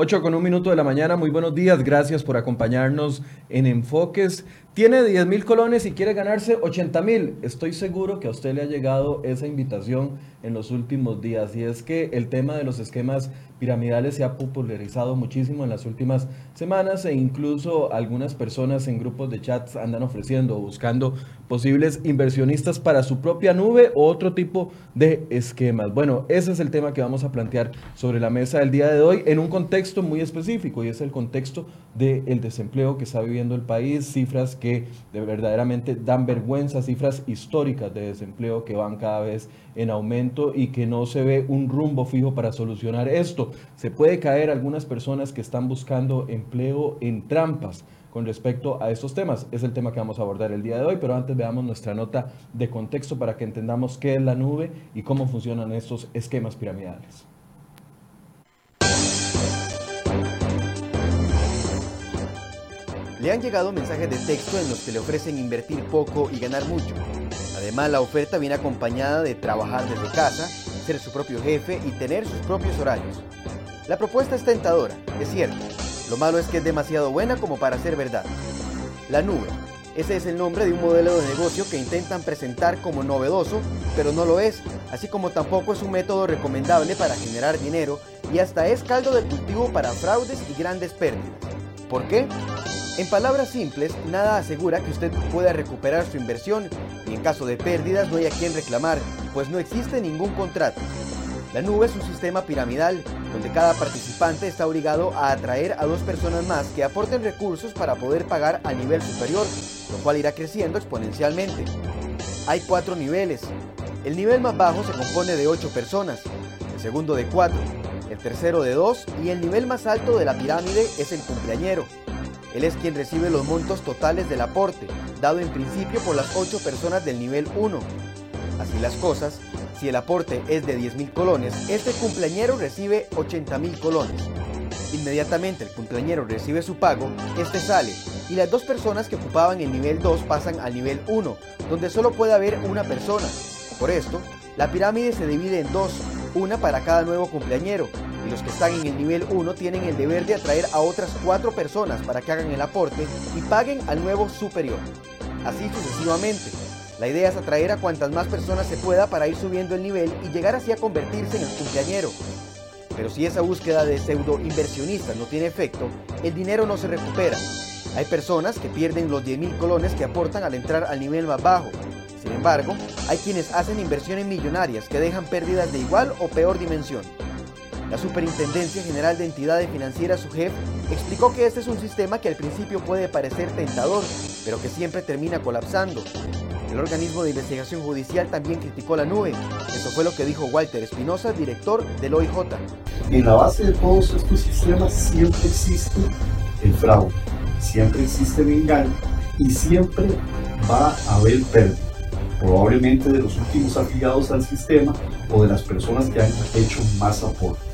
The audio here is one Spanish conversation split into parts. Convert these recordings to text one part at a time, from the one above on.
8 con un minuto de la mañana, muy buenos días, gracias por acompañarnos en Enfoques. Tiene 10 mil colones y quiere ganarse 80 mil. Estoy seguro que a usted le ha llegado esa invitación en los últimos días y es que el tema de los esquemas piramidales se ha popularizado muchísimo en las últimas semanas e incluso algunas personas en grupos de chats andan ofreciendo o buscando posibles inversionistas para su propia nube o otro tipo de esquemas. Bueno, ese es el tema que vamos a plantear sobre la mesa el día de hoy en un contexto muy específico y es el contexto del desempleo que está viviendo el país, cifras que de verdaderamente dan vergüenza, cifras históricas de desempleo que van cada vez en aumento y que no se ve un rumbo fijo para solucionar esto. Se puede caer algunas personas que están buscando empleo en trampas con respecto a estos temas. Es el tema que vamos a abordar el día de hoy, pero antes veamos nuestra nota de contexto para que entendamos qué es la nube y cómo funcionan estos esquemas piramidales. Le han llegado mensajes de texto en los que le ofrecen invertir poco y ganar mucho. Además, la oferta viene acompañada de trabajar desde casa, ser su propio jefe y tener sus propios horarios. La propuesta es tentadora, es cierto. Lo malo es que es demasiado buena como para ser verdad. La nube. Ese es el nombre de un modelo de negocio que intentan presentar como novedoso, pero no lo es, así como tampoco es un método recomendable para generar dinero y hasta es caldo de cultivo para fraudes y grandes pérdidas. ¿Por qué? En palabras simples, nada asegura que usted pueda recuperar su inversión y en caso de pérdidas no hay a quien reclamar, pues no existe ningún contrato. La nube es un sistema piramidal donde cada participante está obligado a atraer a dos personas más que aporten recursos para poder pagar a nivel superior, lo cual irá creciendo exponencialmente. Hay cuatro niveles. El nivel más bajo se compone de ocho personas, el segundo de cuatro, el tercero de dos y el nivel más alto de la pirámide es el cumpleañero. Él es quien recibe los montos totales del aporte, dado en principio por las 8 personas del nivel 1. Así las cosas, si el aporte es de 10.000 colones, este cumpleañero recibe 80.000 colones. Inmediatamente el cumpleañero recibe su pago, este sale, y las dos personas que ocupaban el nivel 2 pasan al nivel 1, donde solo puede haber una persona. Por esto, la pirámide se divide en dos, una para cada nuevo cumpleañero, los que están en el nivel 1 tienen el deber de atraer a otras 4 personas para que hagan el aporte y paguen al nuevo superior. Así sucesivamente. La idea es atraer a cuantas más personas se pueda para ir subiendo el nivel y llegar así a convertirse en el cumpleañero. Pero si esa búsqueda de pseudo inversionistas no tiene efecto, el dinero no se recupera. Hay personas que pierden los 10.000 colones que aportan al entrar al nivel más bajo. Sin embargo, hay quienes hacen inversiones millonarias que dejan pérdidas de igual o peor dimensión. La Superintendencia General de Entidades Financieras, SUGEF, explicó que este es un sistema que al principio puede parecer tentador, pero que siempre termina colapsando. El organismo de investigación judicial también criticó la nube. Eso fue lo que dijo Walter Espinosa, director del OIJ. En la base de todos estos sistemas siempre existe el fraude, siempre existe el engaño y siempre va a haber pérdida probablemente de los últimos afiliados al sistema o de las personas que han hecho más aporte.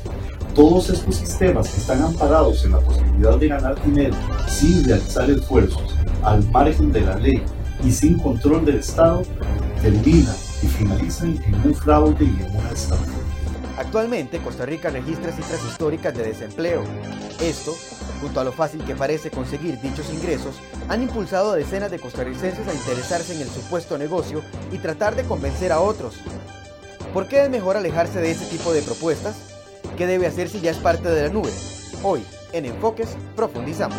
Todos estos sistemas están amparados en la posibilidad de ganar dinero sin realizar esfuerzos, al margen de la ley y sin control del Estado, terminan y finalizan en un fraude y en una estafa. Actualmente, Costa Rica registra cifras históricas de desempleo. Esto, junto a lo fácil que parece conseguir dichos ingresos, han impulsado a decenas de costarricenses a interesarse en el supuesto negocio y tratar de convencer a otros. ¿Por qué es mejor alejarse de ese tipo de propuestas? ¿Qué debe hacer si ya es parte de la nube? Hoy, en Enfoques, profundizamos.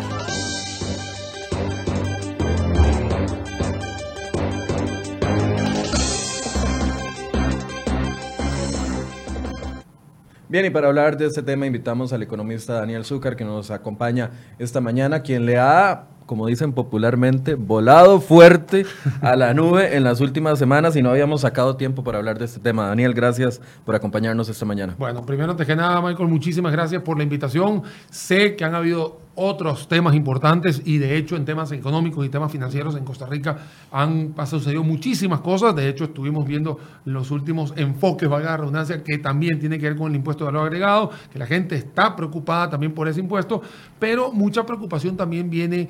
Bien, y para hablar de este tema invitamos al economista Daniel Zúcar que nos acompaña esta mañana, quien le ha como dicen popularmente, volado fuerte a la nube en las últimas semanas y no habíamos sacado tiempo para hablar de este tema. Daniel, gracias por acompañarnos esta mañana. Bueno, primero, antes que nada, Michael, muchísimas gracias por la invitación. Sé que han habido otros temas importantes y de hecho en temas económicos y temas financieros en Costa Rica han sucedido muchísimas cosas. De hecho, estuvimos viendo los últimos enfoques, valga la redundancia, que también tiene que ver con el impuesto de valor agregado, que la gente está preocupada también por ese impuesto, pero mucha preocupación también viene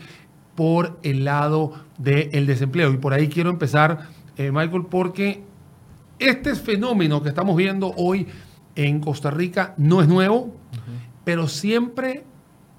por el lado del desempleo. Y por ahí quiero empezar, eh, Michael, porque este fenómeno que estamos viendo hoy en Costa Rica no es nuevo. pero siempre,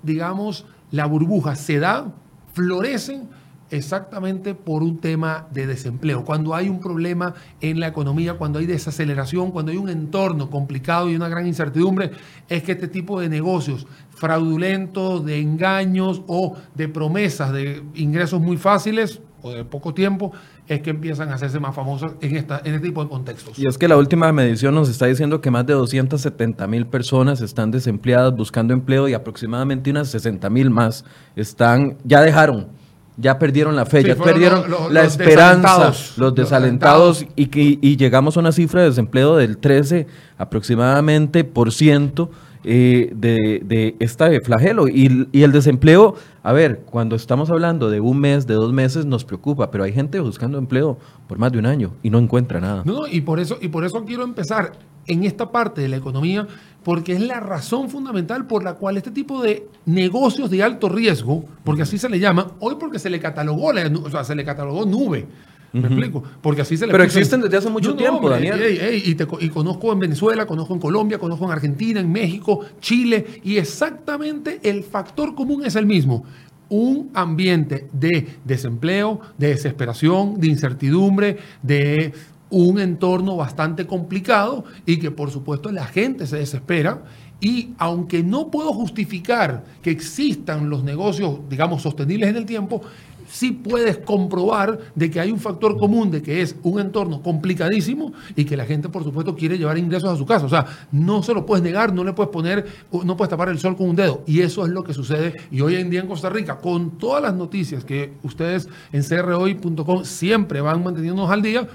digamos, la burbuja se da, florecen exactamente por un tema de desempleo. Cuando hay un problema en la economía, cuando hay desaceleración, cuando hay un entorno complicado y una gran incertidumbre, es que este tipo de negocios fraudulentos, de engaños o de promesas de ingresos muy fáciles o de poco tiempo, es que empiezan a hacerse más famosos en, esta, en este tipo de contextos. Y es que la última medición nos está diciendo que más de 270 mil personas están desempleadas buscando empleo y aproximadamente unas 60 mil más están, ya dejaron ya perdieron la fe, ya perdieron la esperanza, los desalentados, y, y, llegamos a una cifra de desempleo del 13 aproximadamente por ciento eh, de, de este flagelo. Y, y, el desempleo, a ver, cuando estamos hablando de un mes, de dos meses, nos preocupa, pero hay gente buscando empleo por más de un año y no encuentra nada. No, y por eso, y por eso quiero empezar en esta parte de la economía, porque es la razón fundamental por la cual este tipo de negocios de alto riesgo, porque así se le llama, hoy porque se le catalogó, o sea, se le catalogó nube. ¿Me explico? Porque así se le Pero existen desde hace mucho tiempo, Daniel. y, conozco en Venezuela, conozco en Colombia, conozco en Argentina, en México, Chile, y exactamente el factor común es el mismo. Un ambiente de desempleo, de desesperación, de incertidumbre, de un entorno bastante complicado y que por supuesto la gente se desespera y aunque no puedo justificar que existan los negocios, digamos, sostenibles en el tiempo, sí puedes comprobar de que hay un factor común, de que es un entorno complicadísimo y que la gente, por supuesto, quiere llevar ingresos a su casa. O sea, no se lo puedes negar, no le puedes poner, no puedes tapar el sol con un dedo. Y eso es lo que sucede. Y hoy en día en Costa Rica, con todas las noticias que ustedes en crhoy.com siempre van manteniéndonos al día,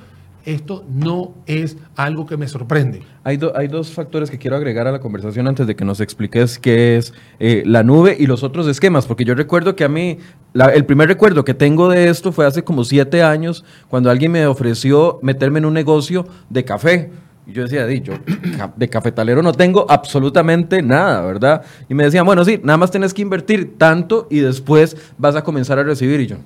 esto no es algo que me sorprende. Hay, hay, dos factores que quiero agregar a la conversación antes de que nos expliques qué es eh, la nube y los otros esquemas, porque yo recuerdo que a mí, el primer recuerdo que tengo de esto fue hace como siete años, cuando alguien me ofreció meterme en un negocio de café. Y yo decía, dicho, de cafetalero no tengo absolutamente nada, ¿verdad? Y me decían, bueno, sí, nada más tienes que invertir tanto y después vas a comenzar a recibir. Y yo,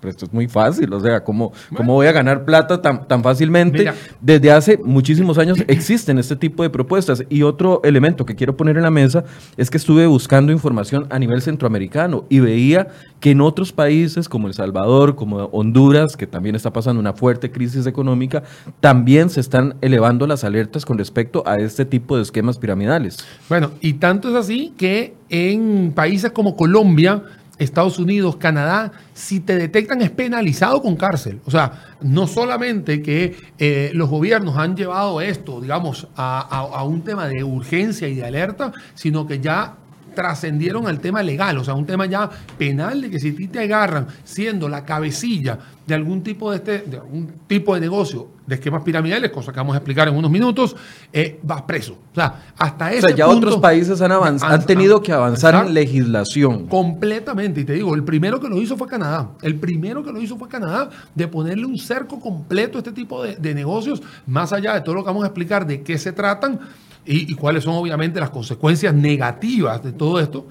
pero esto es muy fácil, o sea, ¿cómo, ¿cómo voy a ganar plata tan, tan fácilmente? Desde hace muchísimos años existen este tipo de propuestas. Y otro elemento que quiero poner en la mesa es que estuve buscando información a nivel centroamericano y veía que en otros países como El Salvador, como Honduras, que también está pasando una fuerte crisis económica, también se están elevando las alertas con respecto a este tipo de esquemas piramidales. Bueno, y tanto es así que en países como Colombia, Estados Unidos, Canadá, si te detectan es penalizado con cárcel. O sea, no solamente que eh, los gobiernos han llevado esto, digamos, a, un tema de urgencia y de alerta, sino que ya trascendieron al tema legal, o sea, un tema ya penal de que si ti te agarran siendo la cabecilla de algún tipo de, este, de algún tipo de negocio de esquemas piramidales, cosa que vamos a explicar en unos minutos, eh, vas preso. O sea, hasta ese O sea, ya otros países han, avanzado, han tenido que avanzar en legislación. Completamente. Y te digo, el primero que lo hizo fue Canadá. El primero que lo hizo fue Canadá, de ponerle un cerco completo a este tipo de, de negocios, más allá de todo lo que vamos a explicar de qué se tratan y, cuáles son obviamente las consecuencias negativas de todo esto.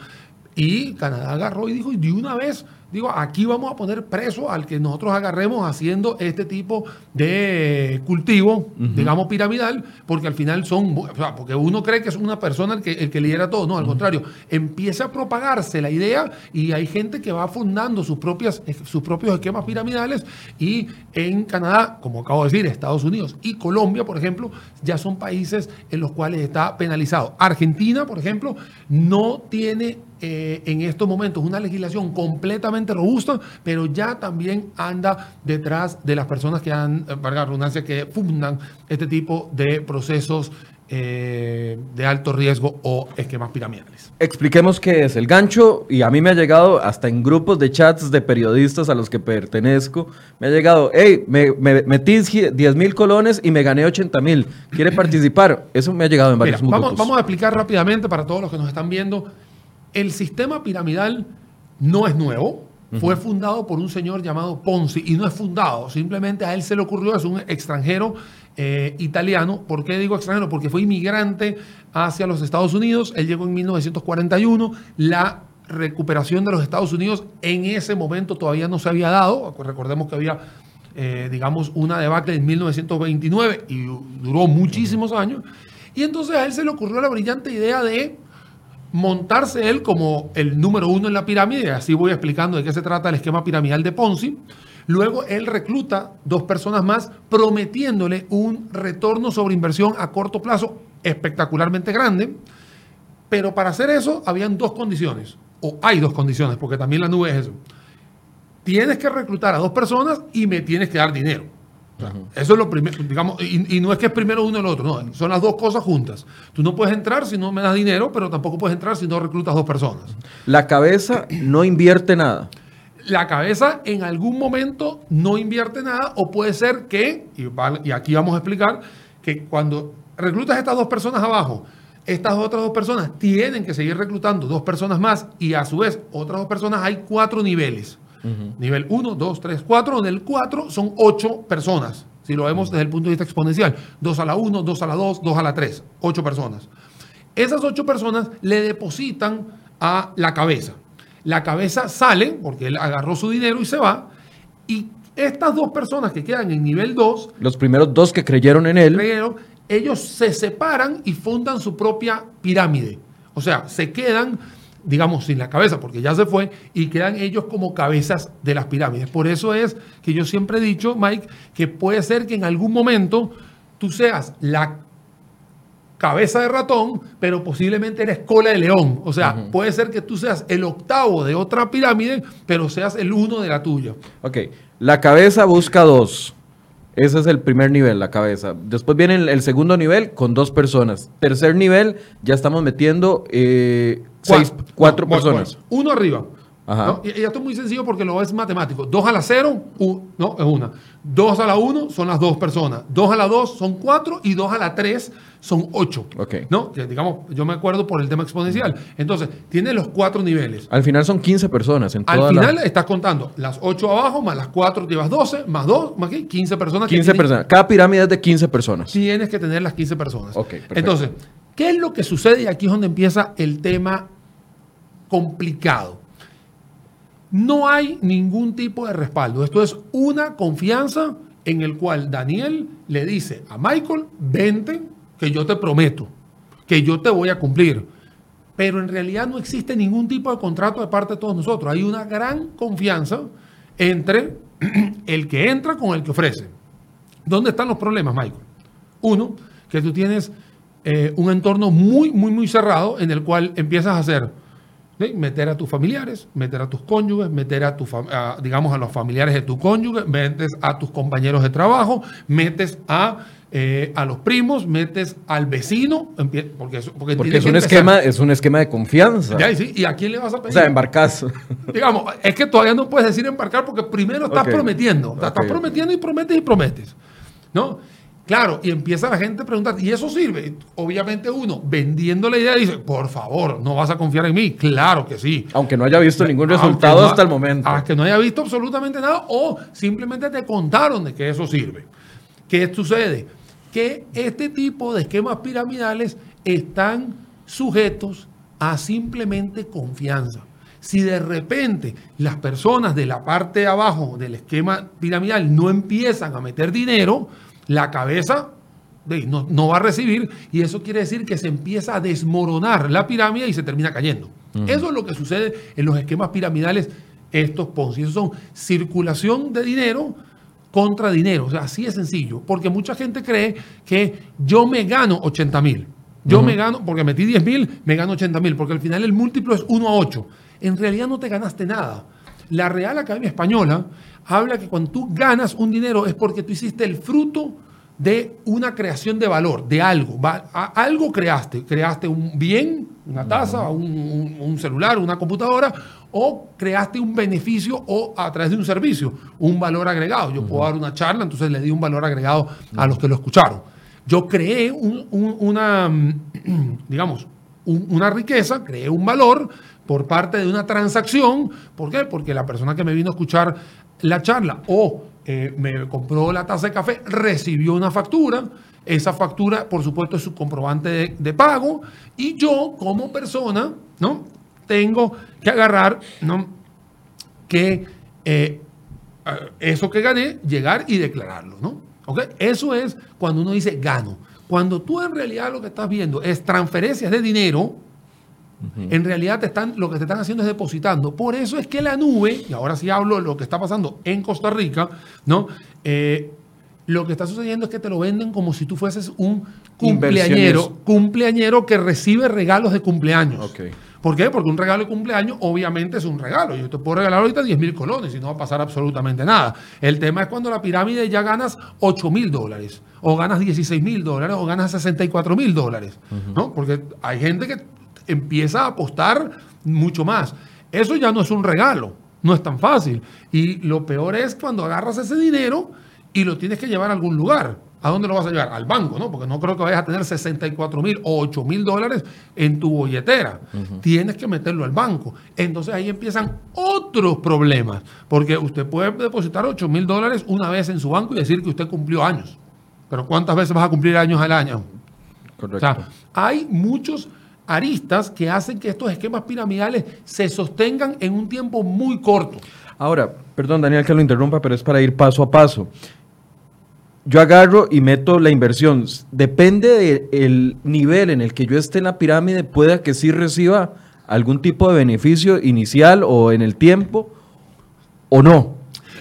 Y Canadá agarró y dijo, de una vez digo, aquí vamos a poner preso al que nosotros agarremos haciendo este tipo de cultivo, digamos, piramidal, porque al final son, o sea, porque uno cree que es una persona el que, el que lidera todo, no, al contrario, empieza a propagarse la idea y hay gente que va fundando sus, propias, sus propios esquemas piramidales y en Canadá, como acabo de decir, Estados Unidos y Colombia, por ejemplo, ya son países en los cuales está penalizado. Argentina, por ejemplo, no tiene eh, en estos momentos una legislación completamente robusta, pero ya también anda detrás de las personas que han, eh, valga redundancia, que fundan este tipo de procesos eh, de alto riesgo o esquemas piramidales. Expliquemos qué es el gancho y a mí me ha llegado hasta en grupos de chats de periodistas a los que pertenezco, me ha llegado, hey, me, metí 10 mil colones y me gané 80 mil, ¿quiere participar? Eso me ha llegado en varios Mira, vamos, vamos a explicar rápidamente para todos los que nos están viendo el sistema piramidal no es nuevo. Fue fundado por un señor llamado Ponzi y no es fundado, simplemente a él se le ocurrió, es un extranjero eh, italiano. ¿Por qué digo extranjero? Porque fue inmigrante hacia los Estados Unidos, él llegó en 1941, la recuperación de los Estados Unidos en ese momento todavía no se había dado, recordemos que había, eh, digamos, una debacle en 1929 y duró muchísimos años, y entonces a él se le ocurrió la brillante idea de montarse él como el número uno en la pirámide, así voy explicando de qué se trata el esquema piramidal de Ponzi. Luego él recluta dos personas más prometiéndole un retorno sobre inversión a corto plazo espectacularmente grande. Pero para hacer eso habían dos condiciones, o hay dos condiciones, porque también la nube es eso. Tienes que reclutar a dos personas y me tienes que dar dinero. Eso es lo primero, digamos, y, no es que es primero uno el otro, no, son las dos cosas juntas. Tú no puedes entrar si no me das dinero, pero tampoco puedes entrar si no reclutas dos personas. La cabeza no invierte nada. La cabeza en algún momento no invierte nada o puede ser que, y, aquí vamos a explicar, que cuando reclutas estas dos personas abajo, estas otras dos personas tienen que seguir reclutando dos personas más y a su vez otras dos personas hay cuatro niveles. Nivel 1, 2, 3, 4. En el 4 son 8 personas, si lo vemos desde el punto de vista exponencial. 2 a la 1, 2 a la 2, 2 a la 3. 8 personas. Esas 8 personas le depositan a la cabeza. La cabeza sale, porque él agarró su dinero y se va. Y estas dos personas que quedan en nivel 2. Los primeros dos que creyeron en él. Creyeron, ellos se separan y fundan su propia pirámide. O sea, se quedan digamos, sin la cabeza, porque ya se fue, y quedan ellos como cabezas de las pirámides. Por eso es que yo siempre he dicho, Mike, que puede ser que en algún momento tú seas la cabeza de ratón, pero posiblemente eres cola de león. O sea, puede ser que tú seas el octavo de otra pirámide, pero seas el uno de la tuya. Ok, la cabeza busca dos. Ese es el primer nivel, la cabeza. Después viene el, segundo nivel con dos personas. Tercer nivel, ya estamos metiendo eh, seis, cuatro personas. uno arriba. Y, esto es muy sencillo porque lo es matemático. Dos a la cero, no, es una. Dos a la uno son las dos personas. Dos a la dos son cuatro y dos a la tres son ocho. ¿No? digamos, yo me acuerdo por el tema exponencial. Entonces, tiene los cuatro niveles. Al final son 15 personas. En Al final estás contando las ocho abajo, más las cuatro llevas 12, más dos, más qué, 15 personas. 15 personas. Cada pirámide es de 15 personas. Tienes que tener las 15 personas. Entonces, ¿qué es lo que sucede? Y aquí es donde empieza el tema complicado. No hay ningún tipo de respaldo. Esto es una confianza en el cual Daniel le dice a Michael, vente, que yo te prometo, que yo te voy a cumplir. Pero en realidad no existe ningún tipo de contrato de parte de todos nosotros. Hay una gran confianza entre el que entra con el que ofrece. ¿Dónde están los problemas, Michael? Uno, que tú tienes eh, un entorno muy, muy, muy cerrado en el cual empiezas a hacer Meter a tus familiares, meter a tus cónyuges, meter a, tu, digamos, a los familiares de tu cónyuge, metes a tus compañeros de trabajo, metes a, eh, a los primos, metes al vecino, porque, porque, es, un esquema, es un esquema de confianza. ¿Y a quién le vas a pedir? O sea, embarcas. Digamos, es que todavía no puedes decir embarcar porque primero estás prometiendo. Estás prometiendo y prometes y prometes. ¿No? Claro, y empieza la gente a preguntar, ¿y eso sirve? Obviamente uno, vendiendo la idea, dice, por favor, no vas a confiar en mí. Claro que sí. Aunque no haya visto ningún resultado hasta el momento. Aunque no haya visto absolutamente nada o simplemente te contaron de que eso sirve. ¿Qué sucede? Que este tipo de esquemas piramidales están sujetos a simplemente confianza. Si de repente las personas de la parte de abajo del esquema piramidal no empiezan a meter dinero, la cabeza no, va a recibir y eso quiere decir que se empieza a desmoronar la pirámide y se termina cayendo. Eso es lo que sucede en los esquemas piramidales, estos Ponzi. Esos son circulación de dinero contra dinero. O sea, así es sencillo. Porque mucha gente cree que yo me gano 80 mil. Yo me gano, porque metí 10 mil, me gano 80 mil. Porque al final el múltiplo es 1 a 8. En realidad no te ganaste nada. La Real Academia Española habla que cuando tú ganas un dinero es porque tú hiciste el fruto de una creación de valor, de algo. Algo creaste. Creaste un bien, una taza, un, celular, una computadora, o creaste un beneficio o a través de un servicio, un valor agregado. Yo puedo dar una charla, entonces le di un valor agregado a los que lo escucharon. Yo creé una, digamos, una riqueza, creé un valor por parte de una transacción. ¿Por qué? Porque la persona que me vino a escuchar la charla o eh, me compró la taza de café, recibió una factura. Esa factura, por supuesto, es su comprobante de, pago. Y yo, como persona, ¿no? Tengo que agarrar, ¿no? Que eh, eso que gané, llegar y declararlo, ¿no? ¿Ok? Eso es cuando uno dice gano. Cuando tú en realidad lo que estás viendo es transferencias de dinero, En realidad te están, lo que te están haciendo es depositando. Por eso es que la nube, y ahora sí hablo de lo que está pasando en Costa Rica, ¿no? Eh, lo que está sucediendo es que te lo venden como si tú fueses un cumpleañero, cumpleañero que recibe regalos de cumpleaños. Ok. ¿Por qué? Porque un regalo de cumpleaños obviamente es un regalo. Yo te puedo regalar ahorita 10 mil colones y no va a pasar absolutamente nada. El tema es cuando la pirámide ya ganas 8 mil dólares, o ganas 16 mil dólares, o ganas 64 mil dólares. ¿no? Porque hay gente que empieza a apostar mucho más. Eso ya no es un regalo, no es tan fácil. Y lo peor es cuando agarras ese dinero y lo tienes que llevar a algún lugar. ¿A dónde lo vas a llevar? Al banco, ¿no? Porque no creo que vayas a tener 64 mil o 8 mil dólares en tu billetera. Tienes que meterlo al banco. Entonces ahí empiezan otros problemas. Porque usted puede depositar 8 mil dólares una vez en su banco y decir que usted cumplió años. Pero ¿cuántas veces vas a cumplir años al año? O Correcto. sea, hay muchos aristas que hacen que estos esquemas piramidales se sostengan en un tiempo muy corto. Ahora, perdón Daniel que lo interrumpa, pero es para ir paso a paso. Yo agarro y meto la inversión. Depende del nivel en el que yo esté en la pirámide, pueda que sí reciba algún tipo de beneficio inicial o en el tiempo o no.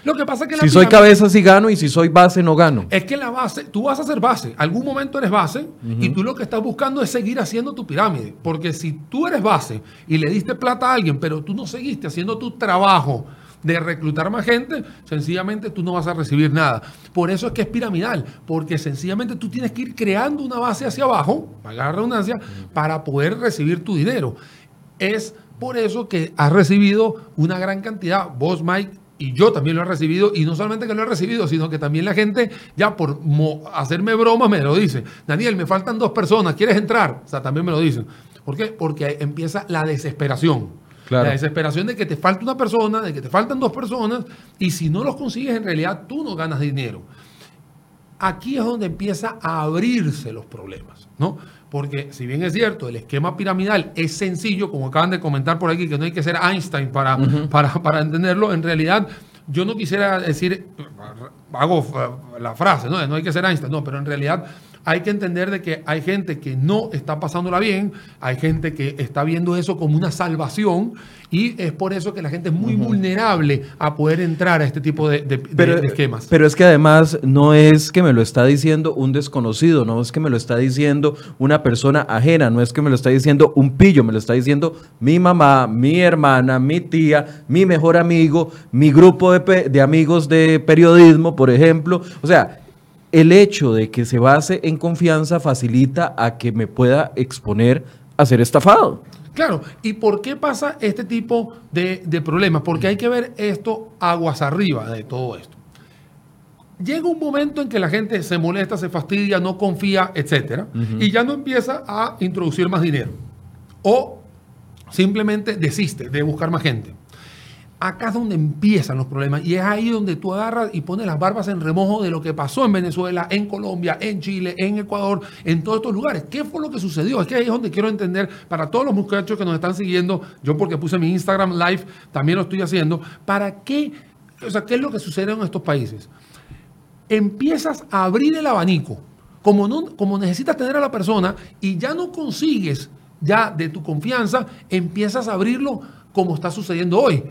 Lo que pasa es que la Si soy cabeza sí gano y si soy base no gano. Es que la base, tú vas a ser base, algún momento eres base y tú lo que estás buscando es seguir haciendo tu pirámide. Porque si tú eres base y le diste plata a alguien, pero tú no seguiste haciendo tu trabajo de reclutar más gente, sencillamente tú no vas a recibir nada. Por eso es que es piramidal, porque sencillamente tú tienes que ir creando una base hacia abajo, valga la redundancia, para poder recibir tu dinero. Es por eso que has recibido una gran cantidad, vos Mike, y yo también lo he recibido, y no solamente que lo he recibido, sino que también la gente, ya por mo- hacerme broma, me lo dice. Daniel, me faltan dos personas, ¿quieres entrar? O sea, también me lo dicen. ¿Por qué? Porque empieza la desesperación. Claro. La desesperación de que te falta una persona, de que te faltan dos personas, y si no los consigues, en realidad tú no ganas dinero aquí es donde empieza a abrirse los problemas, ¿no? Porque si bien es cierto, el esquema piramidal es sencillo, como acaban de comentar por aquí, que no hay que ser Einstein para, para, para entenderlo, en realidad yo no quisiera decir, hago la frase, ¿no? No hay que ser Einstein, no, pero en realidad hay que entender de que hay gente que no está pasándola bien, hay gente que está viendo eso como una salvación y es por eso que la gente es muy vulnerable a poder entrar a este tipo de, de- de- Pero, de esquemas. pero es que además no es que me lo está diciendo un desconocido, no es que me lo está diciendo una persona ajena, no es que me lo está diciendo un pillo, me lo está diciendo mi mamá, mi hermana, mi tía, mi mejor amigo, mi grupo de, de amigos de periodismo, por ejemplo. O sea, el hecho de que se base en confianza facilita a que me pueda exponer a ser estafado. Claro, ¿y por qué pasa este tipo de, de problemas? Porque hay que ver esto aguas arriba de todo esto. Llega un momento en que la gente se molesta, se fastidia, no confía, etcétera, y ya no empieza a introducir más dinero. O simplemente desiste de buscar más gente. Acá es donde empiezan los problemas y es ahí donde tú agarras y pones las barbas en remojo de lo que pasó en Venezuela, en Colombia, en Chile, en Ecuador, en todos estos lugares. ¿Qué fue lo que sucedió? Es que ahí es donde quiero entender para todos los muchachos que nos están siguiendo, yo porque puse mi Instagram live, también lo estoy haciendo, para qué, o sea, qué es lo que sucede en estos países. Empiezas a abrir el abanico, como, no, como necesitas tener a la persona y ya no consigues ya de tu confianza, empiezas a abrirlo como está sucediendo hoy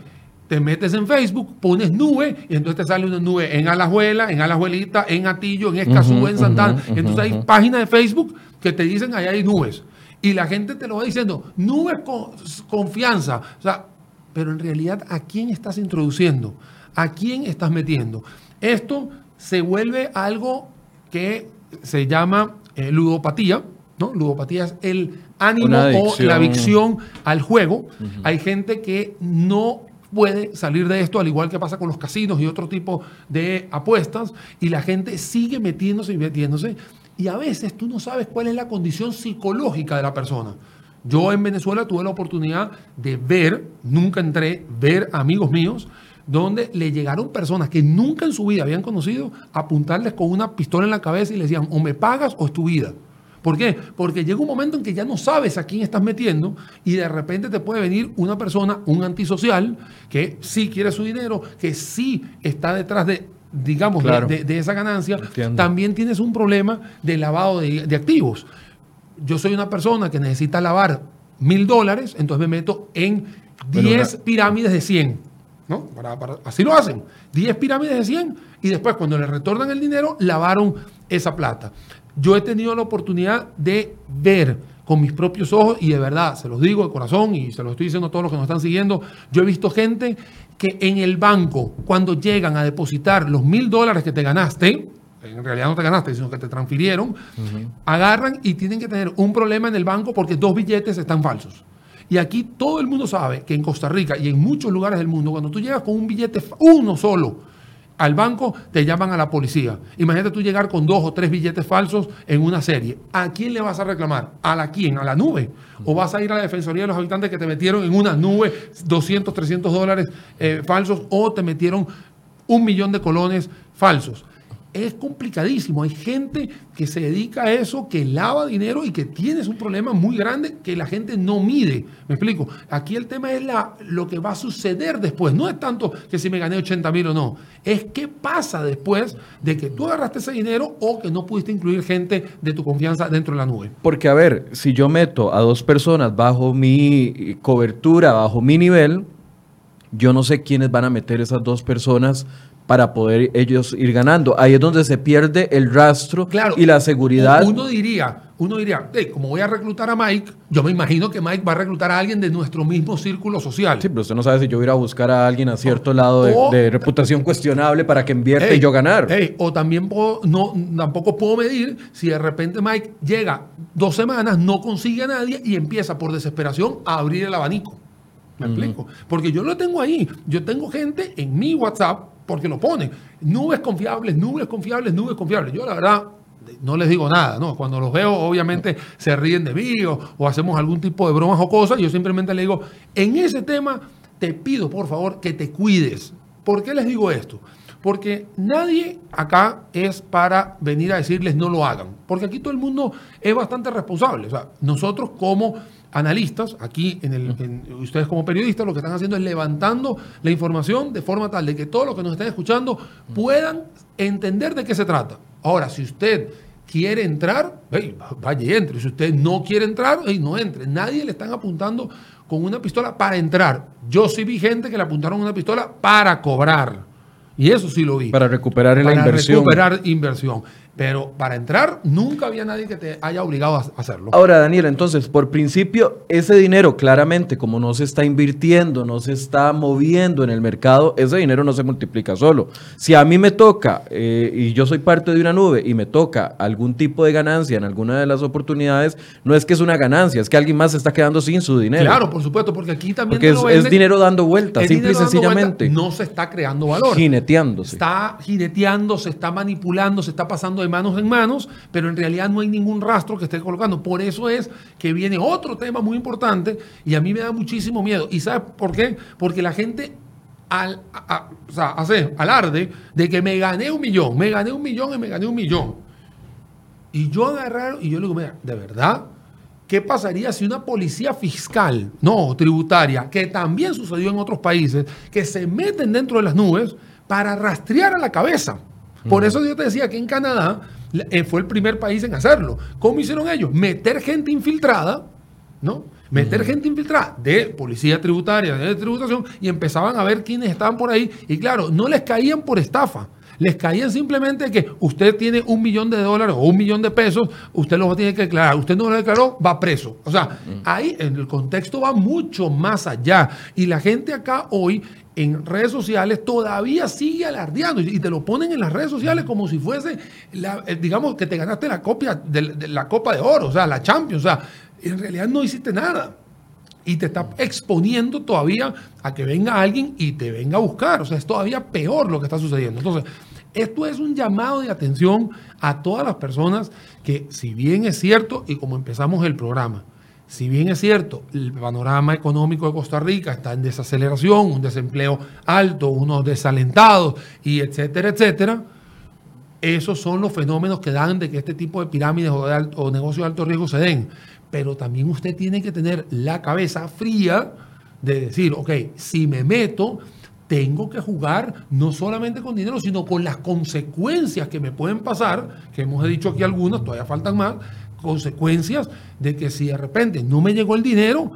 te metes en Facebook, pones nube y entonces te sale una nube en Alajuela, en Alajuelita, en Atillo, en Escazú, en Santana. entonces hay páginas de Facebook que te dicen allá hay nubes. Y la gente te lo va diciendo, nubes con confianza. O sea, pero en realidad, ¿a quién estás introduciendo? ¿A quién estás metiendo? Esto se vuelve algo que se llama eh, ludopatía, ¿no? Ludopatía es el ánimo o la adicción al juego. Hay gente que no puede salir de esto, al igual que pasa con los casinos y otro tipo de apuestas, y la gente sigue metiéndose y metiéndose, y a veces tú no sabes cuál es la condición psicológica de la persona. Yo en Venezuela tuve la oportunidad de ver, nunca entré, ver amigos míos, donde le llegaron personas que nunca en su vida habían conocido a apuntarles con una pistola en la cabeza y les decían, o me pagas o es tu vida. ¿Por qué? Porque llega un momento en que ya no sabes a quién estás metiendo y de repente te puede venir una persona, un antisocial, que sí quiere su dinero, que sí está detrás de, digamos, de- Claro. de, de esa ganancia. Entiendo. También tienes un problema de lavado de, de activos. Yo soy una persona que necesita lavar mil dólares, entonces me meto en 10 pirámides de 100. ¿no? así lo hacen. 10 pirámides de 100 y después cuando le retornan el dinero, lavaron esa plata. Yo he tenido la oportunidad de ver con mis propios ojos y de verdad, se los digo de corazón y se lo estoy diciendo a todos los que nos están siguiendo, yo he visto gente que en el banco, cuando llegan a depositar los mil dólares que te ganaste, en realidad no te ganaste, sino que te transfirieron, agarran y tienen que tener un problema en el banco porque dos billetes están falsos. Y aquí todo el mundo sabe que en Costa Rica y en muchos lugares del mundo, cuando tú llegas con un billete, uno solo, al banco, te llaman a la policía. Imagínate tú llegar con dos o tres billetes falsos en una serie. ¿A quién le vas a reclamar? ¿A la quién? ¿A la nube? ¿O vas a ir a la Defensoría de los Habitantes que te metieron en una nube 200, 300 dólares eh, falsos o te metieron un millón de colones falsos? Es complicadísimo. Hay gente que se dedica a eso, que lava dinero y que tienes un problema muy grande que la gente no mide. Me explico. Aquí el tema es la, lo que va a suceder después. No es tanto que si me gané 80 mil o no. Es qué pasa después de que tú agarraste ese dinero o que no pudiste incluir gente de tu confianza dentro de la nube. Porque, a ver, si yo meto a dos personas bajo mi cobertura, bajo mi nivel, yo no sé quiénes van a meter esas dos personas para poder ellos ir ganando. Ahí es donde se pierde el rastro y la seguridad. Uno diría, uno diría, como voy a reclutar a Mike, yo me imagino que Mike va a reclutar a alguien de nuestro mismo círculo social. Sí, pero usted no sabe si yo voy a buscar a alguien a cierto lado de, reputación cuestionable para que invierte y yo ganar. o también puedo, no, tampoco puedo medir si de repente Mike llega dos semanas, no consigue a nadie y empieza por desesperación a abrir el abanico. ¿Me explico? Porque yo lo tengo ahí. Yo tengo gente en mi WhatsApp porque lo ponen. Nubes confiables, nubes confiables, nubes confiables. Yo la verdad no les digo nada, ¿no? Cuando los veo, obviamente se ríen de mí o, hacemos algún tipo de bromas o cosas. Yo simplemente le digo, en ese tema te pido por favor que te cuides. ¿Por qué les digo esto? Porque nadie acá es para venir a decirles no lo hagan. Porque aquí todo el mundo es bastante responsable. O sea, nosotros como analistas, aquí en el, ustedes como periodistas, lo que están haciendo es levantando la información de forma tal de que todos los que nos estén escuchando puedan entender de qué se trata. Ahora, si usted quiere entrar, vaya y entre. Si usted no quiere entrar, no entre. Nadie le están apuntando con una pistola para entrar. Yo sí vi gente que le apuntaron una pistola para cobrar. Y eso sí lo vi. Para recuperar la inversión. Para recuperar inversión. Pero para entrar, nunca había nadie que te haya obligado a hacerlo. Ahora, Daniel, entonces, por principio, ese dinero, claramente, como no se está invirtiendo, no se está moviendo en el mercado, ese dinero no se multiplica solo. Si a mí me toca, eh, y yo soy parte de una nube, y me toca algún tipo de ganancia en alguna de las oportunidades, no es que es una ganancia, es que alguien más se está quedando sin su dinero. Claro, por supuesto, porque aquí también. Porque es, dinero dando vueltas, simple y sencillamente. no se está creando valor. Jineteándose. Está jineteando, se está manipulando, se está pasando de manos en manos, pero en realidad no hay ningún rastro que esté colocando. Por eso es que viene otro tema muy importante y a mí me da muchísimo miedo. ¿Y sabes por qué? Porque la gente al, o sea, hace alarde de que me gané un millón, me gané un millón y me gané un millón. Y yo agarrar y yo le digo, mira, de verdad, ¿qué pasaría si una policía fiscal, no tributaria, que también sucedió en otros países, que se meten dentro de las nubes para rastrear a la cabeza? Por eso yo te decía que en Canadá eh, fue el primer país en hacerlo. ¿Cómo hicieron ellos? Meter gente infiltrada, ¿no? Meter gente infiltrada de policía tributaria, de tributación, y empezaban a ver quiénes estaban por ahí. Y claro, no les caían por estafa. Les caían simplemente que usted tiene un millón de dólares o un millón de pesos, usted lo tiene que declarar. Usted no lo declaró, va preso. O sea, ahí en el contexto va mucho más allá. Y la gente acá hoy en redes sociales todavía sigue alardeando y te lo ponen en las redes sociales como si fuese, eh, digamos, que te ganaste la, copia de, la Copa de Oro, o sea, la Champions, o sea, en realidad no hiciste nada. Y te está exponiendo todavía a que venga alguien y te venga a buscar. O sea, es todavía peor lo que está sucediendo. Entonces, esto es un llamado de atención a todas las personas que, si bien es cierto, y como empezamos el programa, si bien es cierto, el panorama económico de Costa Rica está en desaceleración, un desempleo alto, unos desalentados y etcétera, etcétera, esos son los fenómenos que dan de que este tipo de pirámides o, negocios de alto riesgo se den. Pero también usted tiene que tener la cabeza fría de decir, ok, si me meto, tengo que jugar no solamente con dinero, sino con las consecuencias que me pueden pasar, que hemos dicho aquí algunas, todavía faltan más, consecuencias de que si de repente no me llegó el dinero,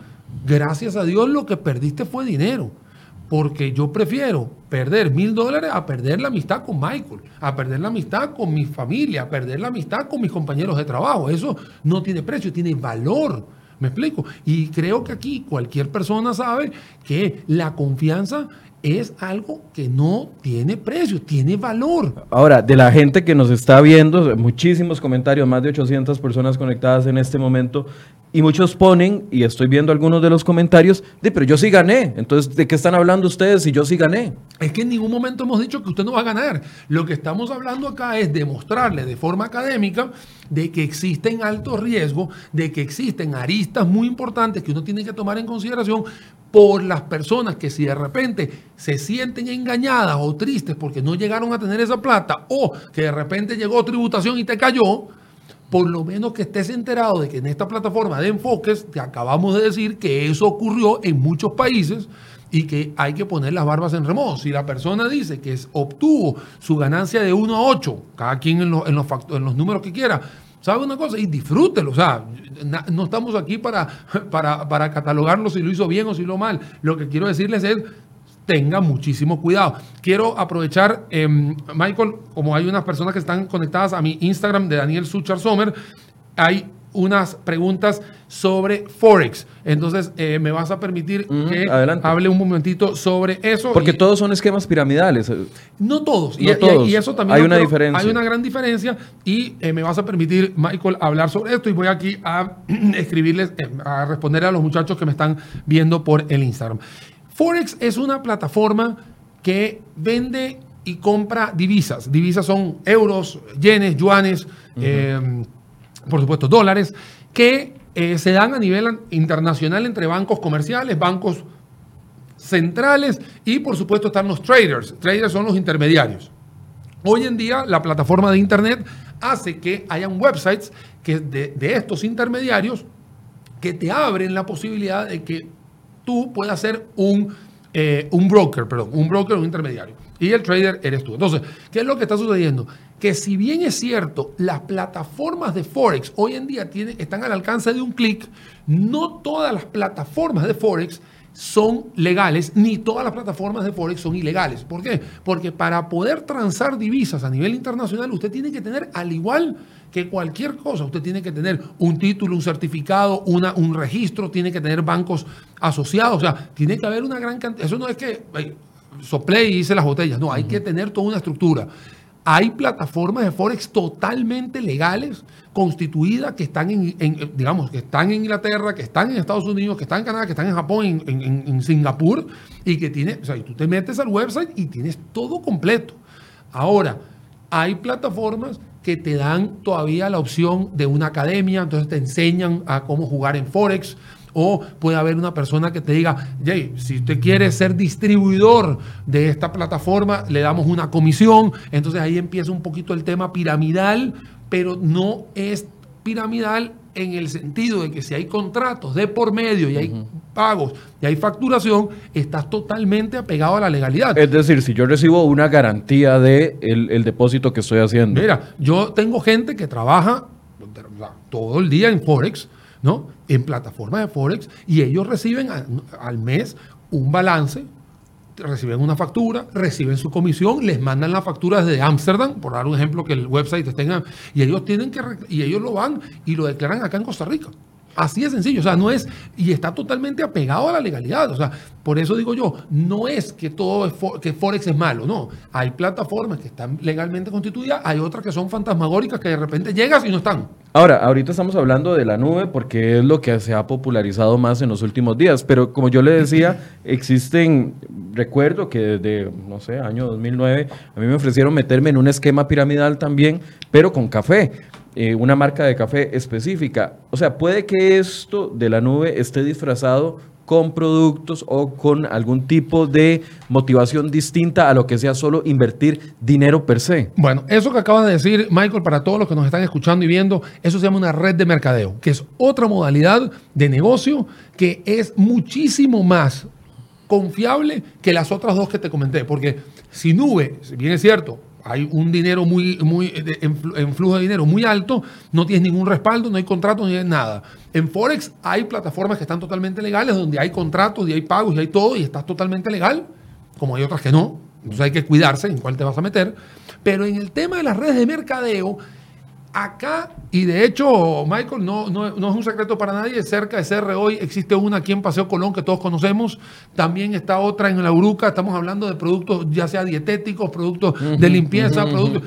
gracias a Dios lo que perdiste fue dinero. Porque yo prefiero perder mil dólares a perder la amistad con Michael, a perder la amistad con mi familia, a perder la amistad con mis compañeros de trabajo. Eso no tiene precio, tiene valor. ¿Me explico? Y creo que aquí cualquier persona sabe que la confianza es algo que no tiene precio, tiene valor. Ahora, de la gente que nos está viendo, muchísimos comentarios, más de 800 personas conectadas en este momento, y muchos ponen, y estoy viendo algunos de los comentarios, de, pero yo sí gané. Entonces, ¿de qué están hablando ustedes si yo sí gané? Es que en ningún momento hemos dicho que usted no va a ganar. Lo que estamos hablando acá es demostrarle de forma académica de que existen altos riesgos, de que existen aristas muy importantes que uno tiene que tomar en consideración por las personas que si de repente se sienten engañadas o tristes porque no llegaron a tener esa plata o que de repente llegó tributación y te cayó, por lo menos que estés enterado de que en esta plataforma de enfoques te acabamos de decir que eso ocurrió en muchos países y que hay que poner las barbas en remojo. Si la persona dice que obtuvo su ganancia de 1 a 8, cada quien en, los, en los números que quiera, ¿sabe una cosa? Y disfrútelo. O sea, no estamos aquí para, para, para catalogarlo si lo hizo bien o si lo mal. Lo que quiero decirles es, tenga muchísimo cuidado. Quiero aprovechar, em, Michael, como hay unas personas que están conectadas a mi Instagram de Daniel Suchar Sommer, hay unas preguntas sobre Forex. Entonces, eh, me vas a permitir que hable un momentito sobre eso. Porque todos son esquemas piramidales. No todos. y, todos. y, eso también. Hay una diferencia. Hay una gran diferencia. Y eh, me vas a permitir, Michael, hablar sobre esto. Y voy aquí a escribirles, eh, a responder a los muchachos que me están viendo por el Instagram. Forex es una plataforma que vende y compra divisas. Divisas son euros, yenes, yuanes, em, por supuesto dólares, que eh, se dan a nivel internacional entre bancos comerciales, bancos centrales y por supuesto están los traders. Traders son los intermediarios. Hoy en día la plataforma de Internet hace que hayan websites que de, de estos intermediarios que te abren la posibilidad de que tú puedas ser un, eh, un broker, perdón, un broker o un intermediario. Y el trader eres tú. Entonces, ¿qué es lo que está sucediendo? Que si bien es cierto, las plataformas de Forex hoy en día tienen, están al alcance de un clic, no todas las plataformas de Forex son legales, ni todas las plataformas de Forex son ilegales. ¿Por qué? Porque para poder transar divisas a nivel internacional, usted tiene que tener, al igual que cualquier cosa, usted tiene que tener un título, un certificado, una, un registro, tiene que tener bancos asociados, o sea, tiene que haber una gran cantidad. Eso no es que soplé y hice las botellas, no, hay que tener toda una estructura. Hay plataformas de Forex totalmente legales, constituidas, que están en, digamos, que están en Inglaterra, que están en Estados Unidos, que están en Canadá, que están en Japón, en, en Singapur, y que tiene, o sea, tú te metes al website y tienes todo completo. Ahora, hay plataformas que te dan todavía la opción de una academia, entonces te enseñan a cómo jugar en Forex. O puede haber una persona que te diga, Jay, si usted quiere ser distribuidor de esta plataforma, le damos una comisión. Entonces ahí empieza un poquito el tema piramidal, pero no es piramidal en el sentido de que si hay contratos de por medio y hay pagos y hay facturación, estás totalmente apegado a la legalidad. Es decir, si yo recibo una garantía de el, depósito que estoy haciendo. Mira, yo tengo gente que trabaja todo el día en Forex, ¿no? En plataformas de Forex y ellos reciben al mes un balance reciben una factura, reciben su comisión, les mandan la factura desde Ámsterdam, por dar un ejemplo que el website tenga, y ellos tienen que y ellos lo van y lo declaran acá en Costa Rica. Así de sencillo, o sea, no es, y está totalmente apegado a la legalidad, o sea, por eso digo yo, no es que todo es que Forex es malo, no, hay plataformas que están legalmente constituidas, hay otras que son fantasmagóricas que de repente llegas y no están. Ahora, ahorita estamos hablando de la nube porque es lo que se ha popularizado más en los últimos días, pero como yo le decía, existen, recuerdo que desde, no sé, año 2009, a mí me ofrecieron meterme en un esquema piramidal también, pero con café. Eh, una marca de café específica. O sea, puede que esto de la nube esté disfrazado con productos o con algún tipo de motivación distinta a lo que sea solo invertir dinero per se. Bueno, eso que acabas de decir, Michael, para todos los que nos están escuchando y viendo, eso se llama una red de mercadeo, que es otra modalidad de negocio que es muchísimo más confiable que las otras dos que te comenté, porque si nube, si bien es cierto, hay un dinero muy, muy en, flujo de dinero muy alto, no tienes ningún respaldo, no hay contrato, no hay nada. En Forex hay plataformas que están totalmente legales, donde hay contratos y hay pagos y hay todo, y estás totalmente legal, como hay otras que no. Entonces hay que cuidarse en cuál te vas a meter. Pero en el tema de las redes de mercadeo, acá, y de hecho, Michael, no, no, es un secreto para nadie, cerca de CR hoy existe una aquí en Paseo Colón que todos conocemos, también está otra en la Uruca, estamos hablando de productos ya sea dietéticos, productos de limpieza, productos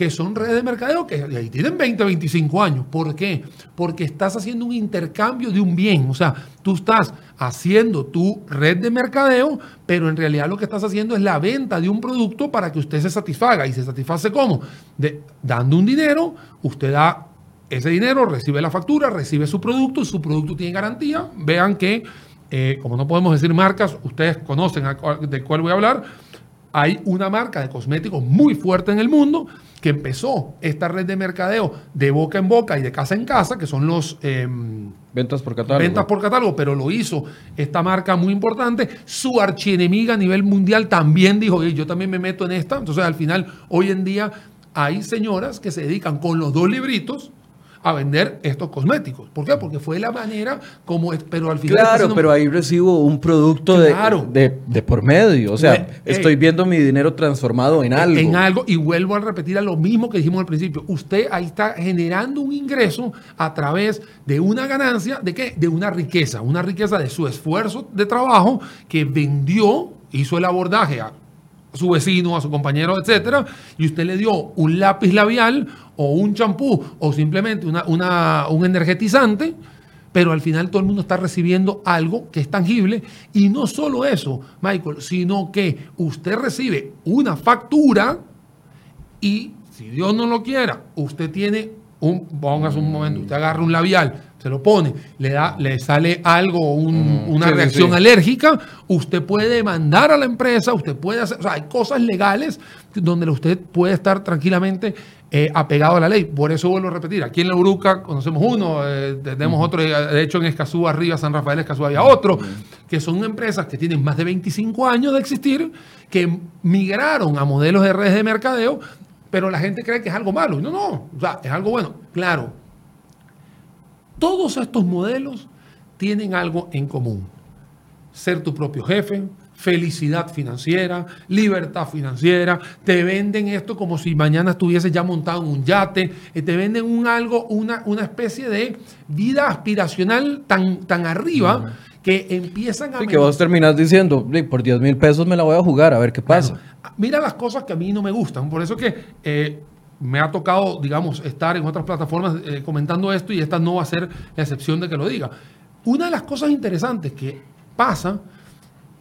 que son redes de mercadeo que ahí tienen 20, 25 años. ¿Por qué? Porque estás haciendo un intercambio de un bien. O sea, tú estás haciendo tu red de mercadeo, pero en realidad lo que estás haciendo es la venta de un producto para que usted se satisfaga. ¿Y se satisface cómo? De, dando un dinero, usted da ese dinero, recibe la factura, recibe su producto, su producto tiene garantía. Vean que, eh, como no podemos decir marcas, ustedes conocen de cuál voy a hablar. Hay una marca de cosméticos muy fuerte en el mundo que empezó esta red de mercadeo de boca en boca y de casa en casa, que son los... Em, ventas por catálogo. Ventas por catálogo, pero lo hizo esta marca muy importante. Su archienemiga a nivel mundial también dijo, yo también me meto en esta. Entonces al final, hoy en día hay señoras que se dedican con los dos libritos a vender estos cosméticos. ¿Por qué? Porque fue la manera como, pero al final... Claro, pero ahí recibo un producto de, de, por medio. O sea, estoy viendo mi dinero transformado en algo. En algo, y vuelvo a repetir a lo mismo que dijimos al principio. Usted ahí está generando un ingreso a través de una ganancia, ¿de qué? De una riqueza, una riqueza de su esfuerzo de trabajo que vendió, hizo el abordaje a su vecino, a su compañero, etcétera, y usted le dio un lápiz labial o un champú o simplemente una, un energetizante, pero al final todo el mundo está recibiendo algo que es tangible. Y no solo eso, Michael, sino que usted recibe una factura y si Dios no lo quiera, usted tiene un, póngase un momento, usted agarra un labial, se lo pone, le da, le sale algo, una reacción alérgica, usted puede demandar a la empresa, usted puede hacer, o sea, hay cosas legales donde usted puede estar tranquilamente eh, apegado a la ley. Por eso vuelvo a repetir, aquí en la Uruca conocemos uno, eh, tenemos otro, de hecho en Escazú arriba, San Rafael Escazú había otro, que son empresas que tienen más de 25 años de existir, que migraron a modelos de redes de mercadeo, pero la gente cree que es algo malo. No, no, o sea, es algo bueno. Claro, todos estos modelos tienen algo en común. Ser tu propio jefe, felicidad financiera, libertad financiera, te venden esto como si mañana estuvieses ya montado en un yate, eh, te venden un algo, una, una especie de vida aspiracional tan, tan arriba que empiezan a... Y que vos terminás diciendo, por 10 mil pesos me la voy a jugar, a ver qué pasa. mira las cosas que a mí no me gustan, por eso que eh, me ha tocado, digamos, estar en otras plataformas eh, comentando esto y esta no va a ser la excepción de que lo diga. Una de las cosas interesantes que pasa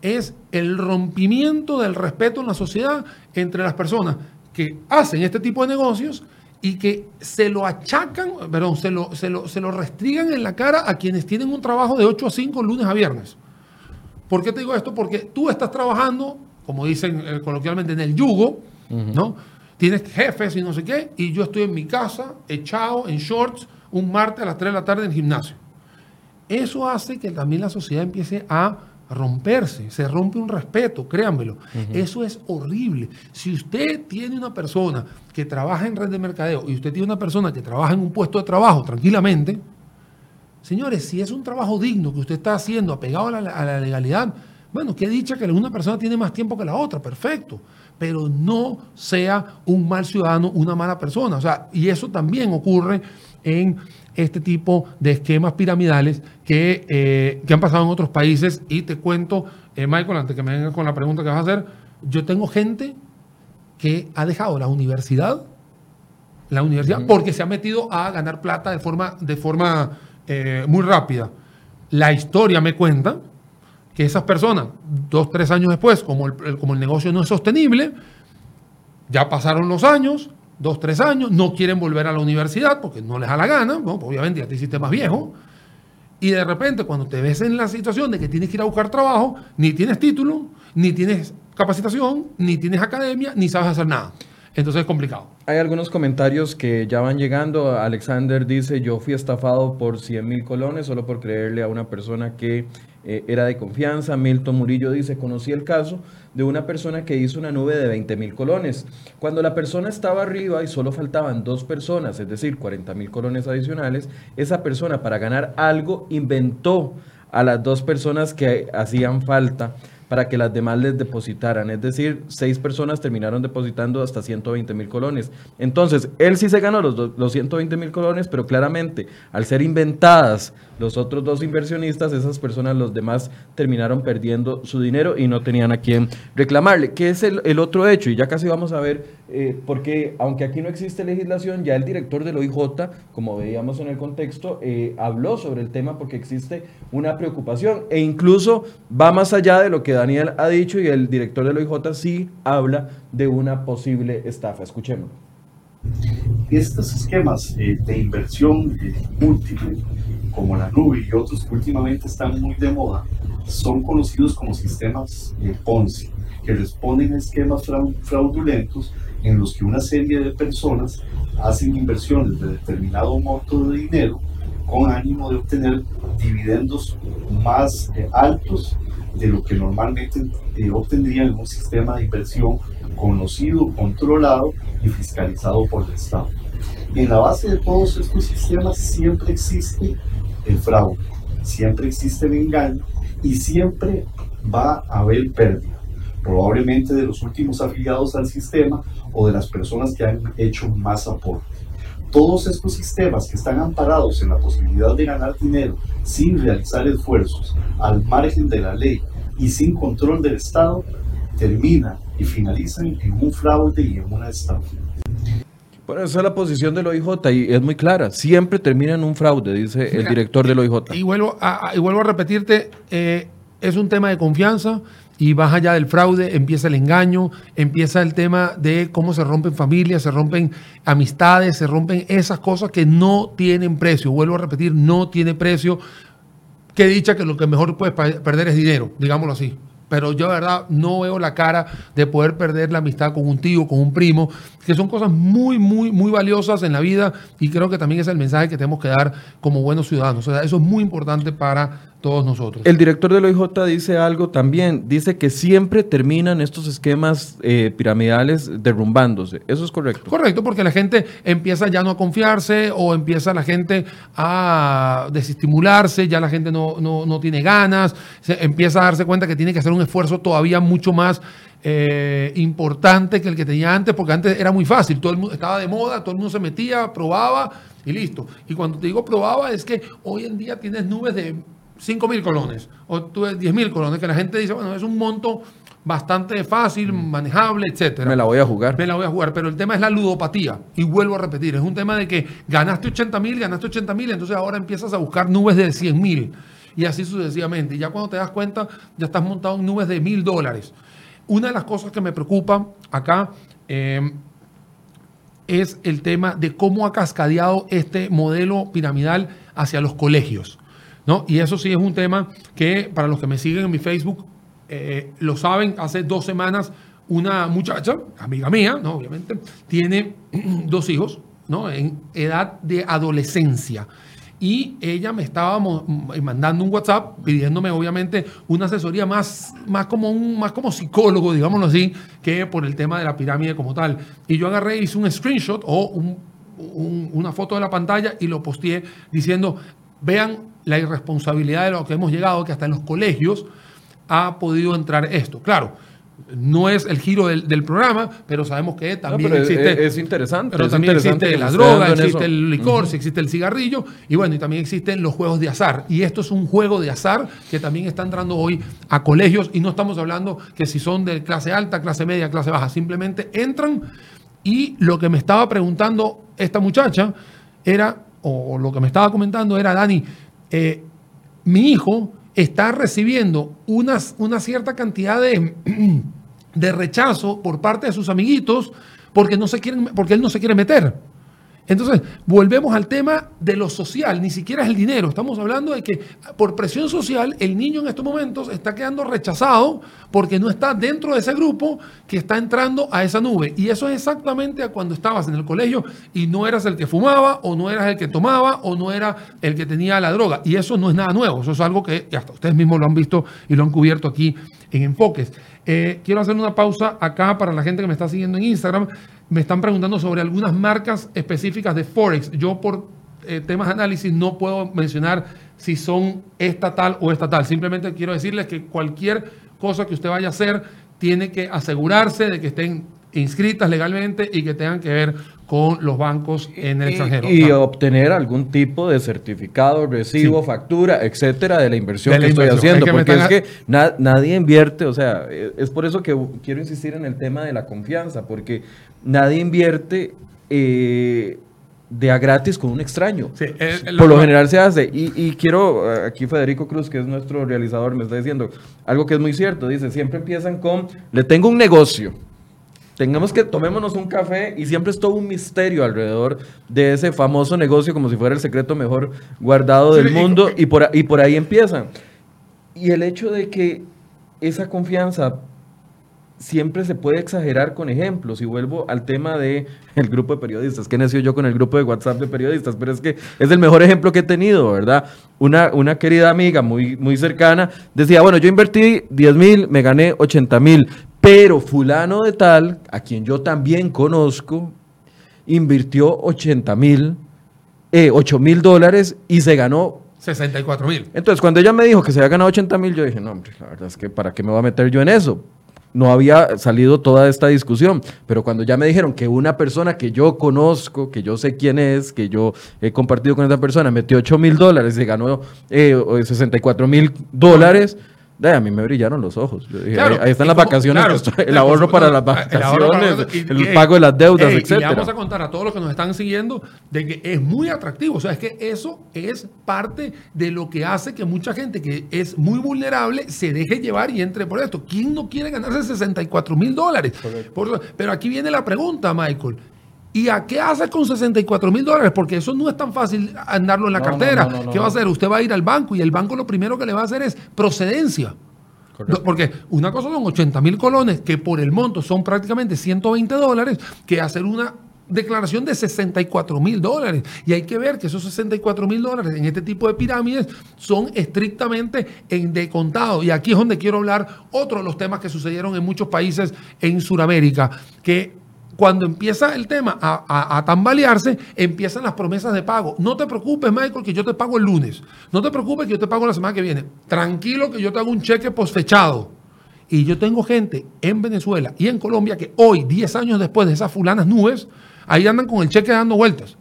es el rompimiento del respeto en la sociedad entre las personas que hacen este tipo de negocios y que se lo achacan, perdón, se lo, se lo, se lo restrigan en la cara a quienes tienen un trabajo de 8 a 5 lunes a viernes. ¿Por qué te digo esto? Porque tú estás trabajando, como dicen eh, coloquialmente, en el yugo, ¿no? Tienes jefes y no sé qué, y yo estoy en mi casa, echado en shorts, un martes a las 3 de la tarde en el gimnasio. Eso hace que también la sociedad empiece a romperse, se rompe un respeto, créanmelo. Eso es horrible. Si usted tiene una persona que trabaja en red de mercadeo y usted tiene una persona que trabaja en un puesto de trabajo tranquilamente, señores, si es un trabajo digno que usted está haciendo apegado a la, a la legalidad, bueno, qué dicha que una persona tiene más tiempo que la otra, perfecto pero no sea un mal ciudadano, una mala persona. O sea, y eso también ocurre en este tipo de esquemas piramidales que, eh, han pasado en otros países. Y te cuento, eh, Michael, antes que me vengas con la pregunta que vas a hacer, yo tengo gente que ha dejado la universidad, la universidad, porque se ha metido a ganar plata de forma, de forma eh, muy rápida. La historia me cuenta que esas personas, dos, tres años después, como el, como el negocio no es sostenible, ya pasaron los años, dos, tres años, no quieren volver a la universidad porque no les da la gana, obviamente ya te hiciste más viejo, y de repente cuando te ves en la situación de que tienes que ir a buscar trabajo, ni tienes título, ni tienes capacitación, ni tienes academia, ni sabes hacer nada. Entonces es complicado. Hay algunos comentarios que ya van llegando. Alexander dice, yo fui estafado por 100 mil colones solo por creerle a una persona que eh, era de confianza. Milton Murillo dice, conocí el caso de una persona que hizo una nube de 20 mil colones. Cuando la persona estaba arriba y solo faltaban dos personas, es decir, 40 mil colones adicionales, esa persona para ganar algo inventó a las dos personas que hacían falta para que las demás les depositaran. Es decir, seis personas terminaron depositando hasta 120 mil colones. Entonces, él sí se ganó los, los 120 mil colones, pero claramente, al ser inventadas los otros dos inversionistas, esas personas, los demás, terminaron perdiendo su dinero y no tenían a quién reclamarle. ¿Qué es el, otro hecho? Y ya casi vamos a ver, eh, porque aunque aquí no existe legislación, ya el director del OIJ, como veíamos en el contexto, eh, habló sobre el tema porque existe una preocupación e incluso va más allá de lo que Daniel ha dicho y el director del OIJ sí habla de una posible estafa. Escuchemos. Estos esquemas eh, de inversión múltiple como la nube y otros que últimamente están muy de moda, son conocidos como sistemas de Ponzi, que responden a esquemas fraudulentos en los que una serie de personas hacen inversiones de determinado monto de dinero con ánimo de obtener dividendos más eh, altos de lo que normalmente eh, obtendrían en un sistema de inversión conocido, controlado y fiscalizado por el Estado. En la base de todos estos sistemas siempre existe el fraude, siempre existe el engaño y siempre va a haber pérdida, probablemente de los últimos afiliados al sistema o de las personas que han hecho más aporte. Todos estos sistemas que están amparados en la posibilidad de ganar dinero sin realizar esfuerzos, al margen de la ley y sin control del Estado, terminan y finalizan en un fraude y en una estafa. Bueno, esa es la posición del OIJ y es muy clara. Siempre termina en un fraude, dice el director del OIJ. Y vuelvo a, y vuelvo a repetirte, eh, es un tema de confianza y baja allá del fraude, empieza el engaño, empieza el tema de cómo se rompen familias, se rompen amistades, se rompen esas cosas que no tienen precio. Vuelvo a repetir, no tiene precio. Que dicha que lo que mejor puedes perder es dinero, digámoslo así pero yo de verdad no veo la cara de poder perder la amistad con un tío, con un primo, que son cosas muy, muy, muy valiosas en la vida y creo que también es el mensaje que tenemos que dar como buenos ciudadanos. O sea, eso es muy importante para todos nosotros. El director del OIJ dice algo también, dice que siempre terminan estos esquemas eh, piramidales derrumbándose. ¿Eso es correcto? Correcto, porque la gente empieza ya no a confiarse o empieza la gente a desestimularse, ya la gente no, no, tiene ganas, se empieza a darse cuenta que tiene que hacer un esfuerzo todavía mucho más eh, importante que el que tenía antes, porque antes era muy fácil, todo el mundo estaba de moda, todo el mundo se metía, probaba y listo. Y cuando te digo probaba es que hoy en día tienes nubes de 5 mil colones o 10 mil colones, que la gente dice, bueno, es un monto bastante fácil, mm. manejable, etcétera. Me la voy a jugar. Me la voy a jugar, pero el tema es la ludopatía. Y vuelvo a repetir, es un tema de que ganaste 80 mil, ganaste 80 mil, entonces ahora empiezas a buscar nubes de 100 mil y así sucesivamente. Y ya cuando te das cuenta, ya estás montado en nubes de mil dólares. Una de las cosas que me preocupa acá eh, es el tema de cómo ha cascadeado este modelo piramidal hacia los colegios. Y eso sí es un tema que para los que me siguen en mi Facebook eh, lo saben, hace dos semanas una muchacha, amiga mía, ¿no? obviamente, tiene dos hijos ¿no? en edad de adolescencia. Y ella me estaba mandando un WhatsApp pidiéndome, obviamente, una asesoría más, más, como un, más como psicólogo, digámoslo así, que por el tema de la pirámide como tal. Y yo agarré, hice un screenshot o una foto de la pantalla y lo posteé diciendo, vean la irresponsabilidad de lo que hemos llegado, que hasta en los colegios ha podido entrar esto. Claro, no es el giro del, programa, pero sabemos que también existe. Es, interesante. Pero también existe la droga, existe el licor, existe el cigarrillo, y bueno, y también existen los juegos de azar. Y esto es un juego de azar que también está entrando hoy a colegios, y no estamos hablando que si son de clase alta, clase media, clase baja, simplemente entran. Y lo que me estaba preguntando esta muchacha era, o lo que me estaba comentando era, Dani, eh, mi hijo está recibiendo una cierta cantidad de, de, rechazo por parte de sus amiguitos porque, no se quieren, porque él no se quiere meter. Entonces, volvemos al tema de lo social, ni siquiera es el dinero. Estamos hablando de que por presión social el niño en estos momentos está quedando rechazado porque no está dentro de ese grupo que está entrando a esa nube. Y eso es exactamente a cuando estabas en el colegio y no eras el que fumaba o no eras el que tomaba o no era el que tenía la droga. Y eso no es nada nuevo, eso es algo que hasta ustedes mismos lo han visto y lo han cubierto aquí en Enfoques. Eh, quiero hacer una pausa acá para la gente que me está siguiendo en Instagram me están preguntando sobre algunas marcas específicas de Forex. Yo por eh, temas de análisis no puedo mencionar si son estatal o estatal. Simplemente quiero decirles que cualquier cosa que usted vaya a hacer tiene que asegurarse de que estén inscritas legalmente y que tengan que ver con los bancos en el extranjero. Y, obtener algún tipo de certificado, recibo, factura, etcétera, de la inversión que estoy haciendo. porque es que nadie invierte, o sea, eh, es por eso que quiero insistir en el tema de la confianza, porque nadie invierte eh, de a gratis con un extraño. por lo general se hace. Y, y, quiero, eh, aquí Federico Cruz, que es nuestro realizador, me está diciendo algo que es muy cierto. Dice, siempre empiezan con, le tengo un negocio tengamos que tomémonos un café y siempre es todo un misterio alrededor de ese famoso negocio como si fuera el secreto mejor guardado del mundo y, por, y por ahí empiezan. Y el hecho de que esa confianza siempre se puede exagerar con ejemplos. Y vuelvo al tema del el grupo de periodistas. ¿Qué nació yo con el grupo de WhatsApp de periodistas? Pero es que es el mejor ejemplo que he tenido, ¿verdad? Una, una querida amiga muy, muy cercana decía, bueno, yo invertí 10 mil, me gané 80 mil, pero fulano de tal, a quien yo también conozco, invirtió 80 mil, eh, 8 mil dólares y se ganó 64 mil. Entonces, cuando ella me dijo que se había ganado 80 mil, yo dije, no, hombre, la verdad es que ¿para qué me voy a meter yo en eso? No había salido toda esta discusión, pero cuando ya me dijeron que una persona que yo conozco, que yo sé quién es, que yo he compartido con esa persona, metió 8 mil dólares y ganó eh, 64 mil dólares a mí me brillaron los ojos. ahí, están las vacaciones, el ahorro para las vacaciones, el, pago de las deudas, etc. Y le vamos a contar a todos los que nos están siguiendo de que es muy atractivo. O sea, es que eso es parte de lo que hace que mucha gente que es muy vulnerable se deje llevar y entre por esto. ¿Quién no quiere ganarse 64 mil dólares? Pero aquí viene la pregunta, Michael. ¿Y a qué hace con 64 mil dólares? Porque eso no es tan fácil andarlo en la cartera. ¿Qué va a hacer? Usted va a ir al banco y el banco lo primero que le va a hacer es procedencia. Porque una cosa son 80 mil colones, que por el monto son prácticamente 120 dólares, que hacer una declaración de 64 mil dólares. Y hay que ver que esos 64 mil dólares en este tipo de pirámides son estrictamente en decontado. Y aquí es donde quiero hablar otro de los temas que sucedieron en muchos países en Sudamérica, que cuando empieza el tema a, tambalearse, empiezan las promesas de pago. No te preocupes, Michael, que yo te pago el lunes. No te preocupes que yo te pago la semana que viene. Tranquilo que yo te hago un cheque posfechado. Y yo tengo gente en Venezuela y en Colombia que hoy, 10 años después de esas fulanas nubes, ahí andan con el cheque dando vueltas.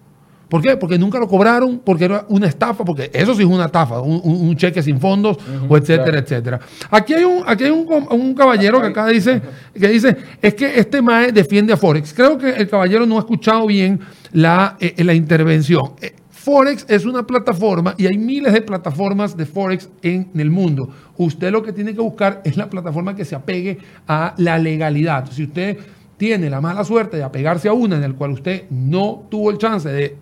¿Por qué? Porque nunca lo cobraron, porque era una estafa, porque eso sí es una estafa, un, cheque sin fondos, o etcétera, etcétera. Aquí hay un, aquí hay un, caballero que acá dice, que dice, es que este MAE defiende a Forex. Creo que el caballero no ha escuchado bien la, eh, la intervención. Eh, Forex es una plataforma y hay miles de plataformas de Forex en el mundo. Usted lo que tiene que buscar es la plataforma que se apegue a la legalidad. Si usted tiene la mala suerte de apegarse a una en la cual usted no tuvo el chance de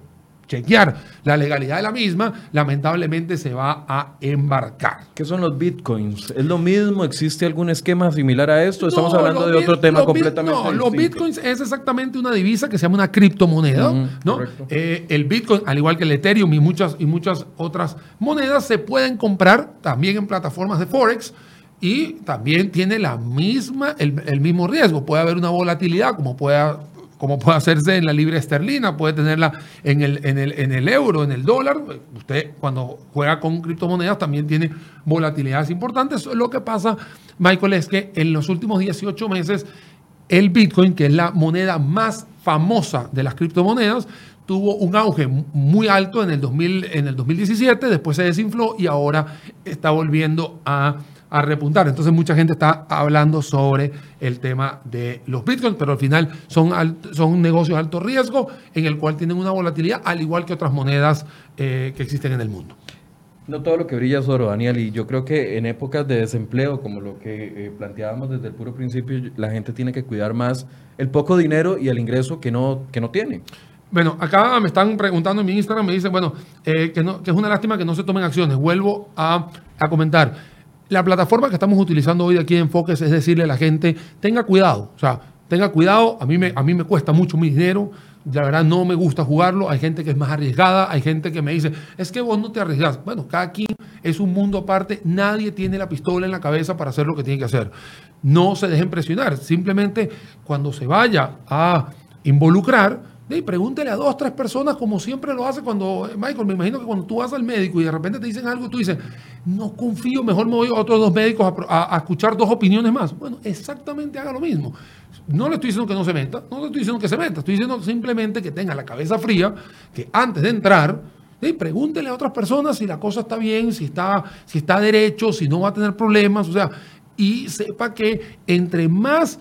chequear la legalidad de la misma, lamentablemente se va a embarcar. ¿Qué son los bitcoins? ¿Es lo mismo? ¿Existe algún esquema similar a esto? Estamos hablando de otro tema completamente No, los bitcoins es exactamente una divisa que se llama una criptomoneda. ¿no? Eh, el bitcoin, al igual que el Ethereum y muchas, y muchas otras monedas, se pueden comprar también en plataformas de Forex y también tiene la misma, el, el, mismo riesgo. Puede haber una volatilidad, como puede como puede hacerse en la libra esterlina, puede tenerla en el, en el, en el euro, en el dólar. Usted cuando juega con criptomonedas también tiene volatilidades importantes. Lo que pasa, Michael, es que en los últimos 18 meses el Bitcoin, que es la moneda más famosa de las criptomonedas, tuvo un auge muy alto en el, 2000, en el 2017, después se desinfló y ahora está volviendo a a repuntar. Entonces mucha gente está hablando sobre el tema de los bitcoins, pero al final son, son negocios de alto riesgo en el cual tienen una volatilidad, al igual que otras monedas eh, que existen en el mundo. No todo lo que brilla es oro, Daniel, y yo creo que en épocas de desempleo, como lo que eh, planteábamos desde el puro principio, la gente tiene que cuidar más el poco dinero y el ingreso que no, que no tiene. Bueno, acá me están preguntando en mi Instagram, me dicen, bueno, eh, que, no, que es una lástima que no se tomen acciones. Vuelvo a, a comentar. La plataforma que estamos utilizando hoy aquí en Enfoques es decirle a la gente, tenga cuidado, o sea, tenga cuidado, a mí me, a mí me cuesta mucho mi dinero, la verdad no me gusta jugarlo, hay gente que es más arriesgada, hay gente que me dice, es que vos no te arriesgas. Bueno, cada quien es un mundo aparte, nadie tiene la pistola en la cabeza para hacer lo que tiene que hacer. No se dejen presionar, simplemente cuando se vaya a involucrar, y pregúntele a dos, tres personas como siempre lo hace cuando, Michael, me imagino que cuando tú vas al médico y de repente te dicen algo, tú dices, no confío, mejor me voy a otros dos médicos a, escuchar dos opiniones más. Bueno, exactamente haga lo mismo. No le estoy diciendo que no se meta, no le estoy diciendo que se meta, estoy diciendo simplemente que tenga la cabeza fría, que antes de entrar, pregúntele a otras personas si la cosa está bien, si está, si está derecho, si no va a tener problemas, o sea, y sepa que entre más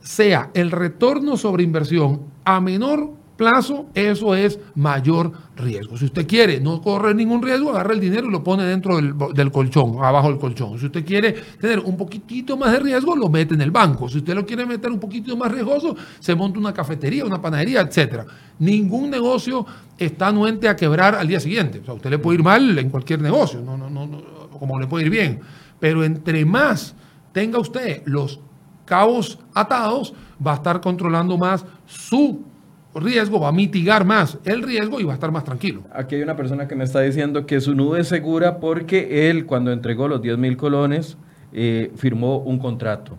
sea el retorno sobre inversión a menor plazo, eso es mayor riesgo. Si usted quiere no correr ningún riesgo, agarra el dinero y lo pone dentro del, colchón, abajo del colchón. Si usted quiere tener un poquitito más de riesgo, lo mete en el banco. Si usted lo quiere meter un poquitito más riesgoso, se monta una cafetería, una panadería, etc. Ningún negocio está anuente a quebrar al día siguiente. O sea, usted le puede ir mal en cualquier negocio, no, no, no, como le puede ir bien. Pero entre más tenga usted los cabos atados, va a estar controlando más su riesgo, va a mitigar más el riesgo y va a estar más tranquilo. Aquí hay una persona que me está diciendo que su nube es segura porque él cuando entregó los 10 mil colones eh, firmó un contrato.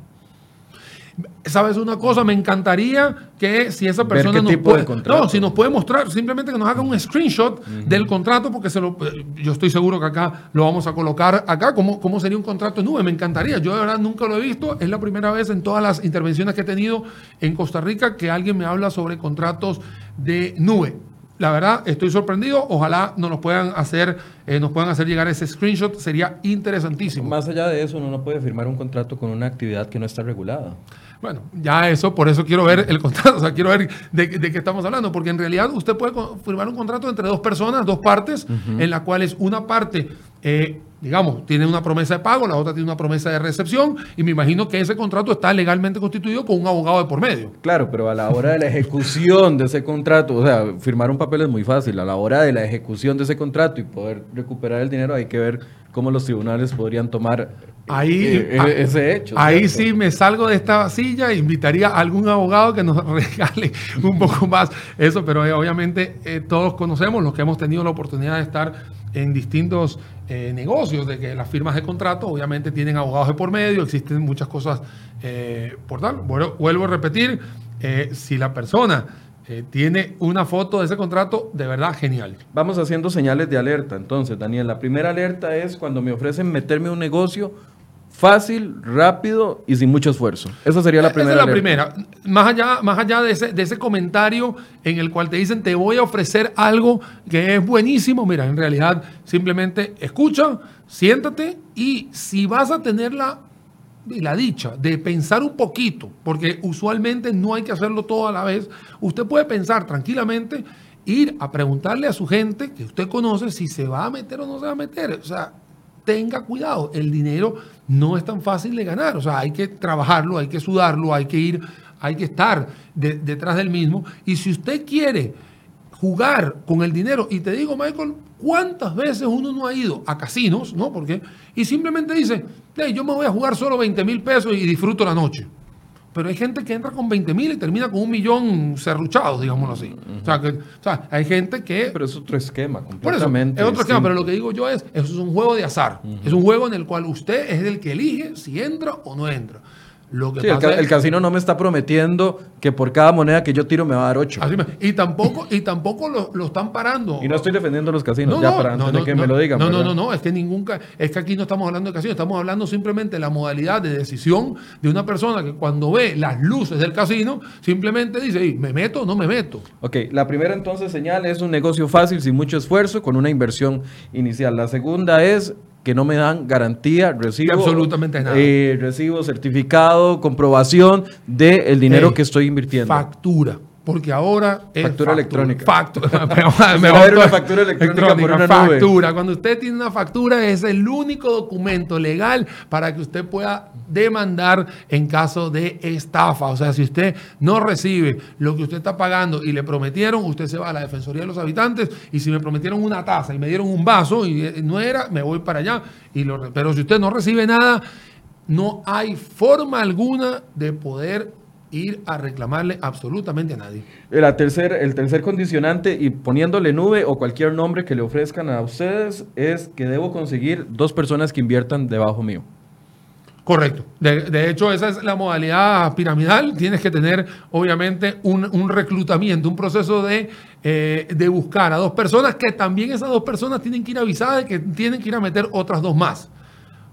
¿Sabes una cosa? Me encantaría que si esa persona nos puede, no, si nos puede mostrar, simplemente que nos haga un screenshot del contrato, porque se lo, yo estoy seguro que acá lo vamos a colocar acá, ¿cómo, cómo sería un contrato en nube. Me encantaría, yo de verdad nunca lo he visto, es la primera vez en todas las intervenciones que he tenido en Costa Rica que alguien me habla sobre contratos de nube. La verdad, estoy sorprendido. Ojalá nos nos puedan hacer, eh, nos puedan hacer llegar ese screenshot. Sería interesantísimo. Más allá de eso, uno no puede firmar un contrato con una actividad que no está regulada. Bueno, ya eso, por eso quiero ver el contrato, o sea, quiero ver de, qué estamos hablando, porque en realidad usted puede firmar un contrato entre dos personas, dos partes, en la cual es una parte, eh, digamos, tiene una promesa de pago, la otra tiene una promesa de recepción, y me imagino que ese contrato está legalmente constituido con un abogado de por medio. Claro, pero a la hora de la ejecución de ese contrato, o sea, firmar un papel es muy fácil, a la hora de la ejecución de ese contrato y poder recuperar el dinero hay que ver cómo los tribunales podrían tomar ahí, eh, eh, ese hecho. Ahí sí me salgo de esta silla e invitaría a algún abogado que nos regale un poco más eso, pero eh, obviamente todos conocemos los que hemos tenido la oportunidad de estar en distintos negocios, de que las firmas de contrato obviamente tienen abogados de por medio, existen muchas cosas por tal. Bueno, vuelvo a repetir, si la persona eh, tiene una foto de ese contrato de verdad genial. Vamos haciendo señales de alerta. Entonces, Daniel, la primera alerta es cuando me ofrecen meterme un negocio fácil, rápido y sin mucho esfuerzo. Esa sería la primera. Esa es la primera. Más allá, más allá de, ese, de ese comentario en el cual te dicen te voy a ofrecer algo que es buenísimo, mira, en realidad simplemente escucha, siéntate y si vas a tener la y la dicha de pensar un poquito, porque usualmente no hay que hacerlo todo a la vez, usted puede pensar tranquilamente, ir a preguntarle a su gente que usted conoce si se va a meter o no se va a meter. O sea, tenga cuidado, el dinero no es tan fácil de ganar, o sea, hay que trabajarlo, hay que sudarlo, hay que ir, hay que estar detrás del mismo. Y si usted quiere jugar con el dinero, y te digo, Michael, ¿cuántas veces uno no ha ido a casinos, no? Porque, y simplemente dice, yo me voy a jugar solo 20 mil pesos y disfruto la noche. Pero hay gente que entra con 20 mil y termina con un millón serruchados, digámoslo así. o, sea, que, o, sea, hay gente que... Pero es otro esquema, completamente. es otro esquema, pero lo que digo yo es, eso es un juego de azar. Es un juego en el cual usted es el que elige si entra o no entra el, casino no me está prometiendo que por cada moneda que yo tiro me va a dar 8. y tampoco, y tampoco lo, están parando. Y no estoy defendiendo los casinos, ya para antes de que me lo digan. No, no, no, no, es que nunca, es que aquí no estamos hablando de casinos, estamos hablando simplemente de la modalidad de decisión de una persona que cuando ve las luces del casino, simplemente dice, ¿me meto o no me meto? Ok, la primera entonces señal es un negocio fácil, sin mucho esfuerzo, con una inversión inicial. La segunda es que no me dan garantía, recibo, absolutamente nada. Eh, recibo certificado, comprobación del dinero que estoy invirtiendo. Factura. Porque ahora es Factura electrónica. Factura. Me va a dar una factura electrónica por una nube. factura. Cuando usted tiene una factura es el único documento legal para que usted pueda demandar en caso de estafa. O sea, si usted no recibe lo que usted está pagando y le prometieron, usted se va a la Defensoría de los Habitantes y si me prometieron una taza y me dieron un vaso y eh, no era, me voy para allá. Y lo, pero si usted no recibe nada, no hay forma alguna de poder ir a reclamarle absolutamente a nadie. La tercer, el tercer condicionante y poniéndole nube o cualquier nombre que le ofrezcan a ustedes es que debo conseguir dos personas que inviertan debajo mío. Correcto. De, de hecho, esa es la modalidad piramidal. Tienes que tener, obviamente, un, un reclutamiento, un proceso de, eh, de buscar a dos personas que también esas dos personas tienen que ir avisadas de que tienen que ir a meter otras dos más.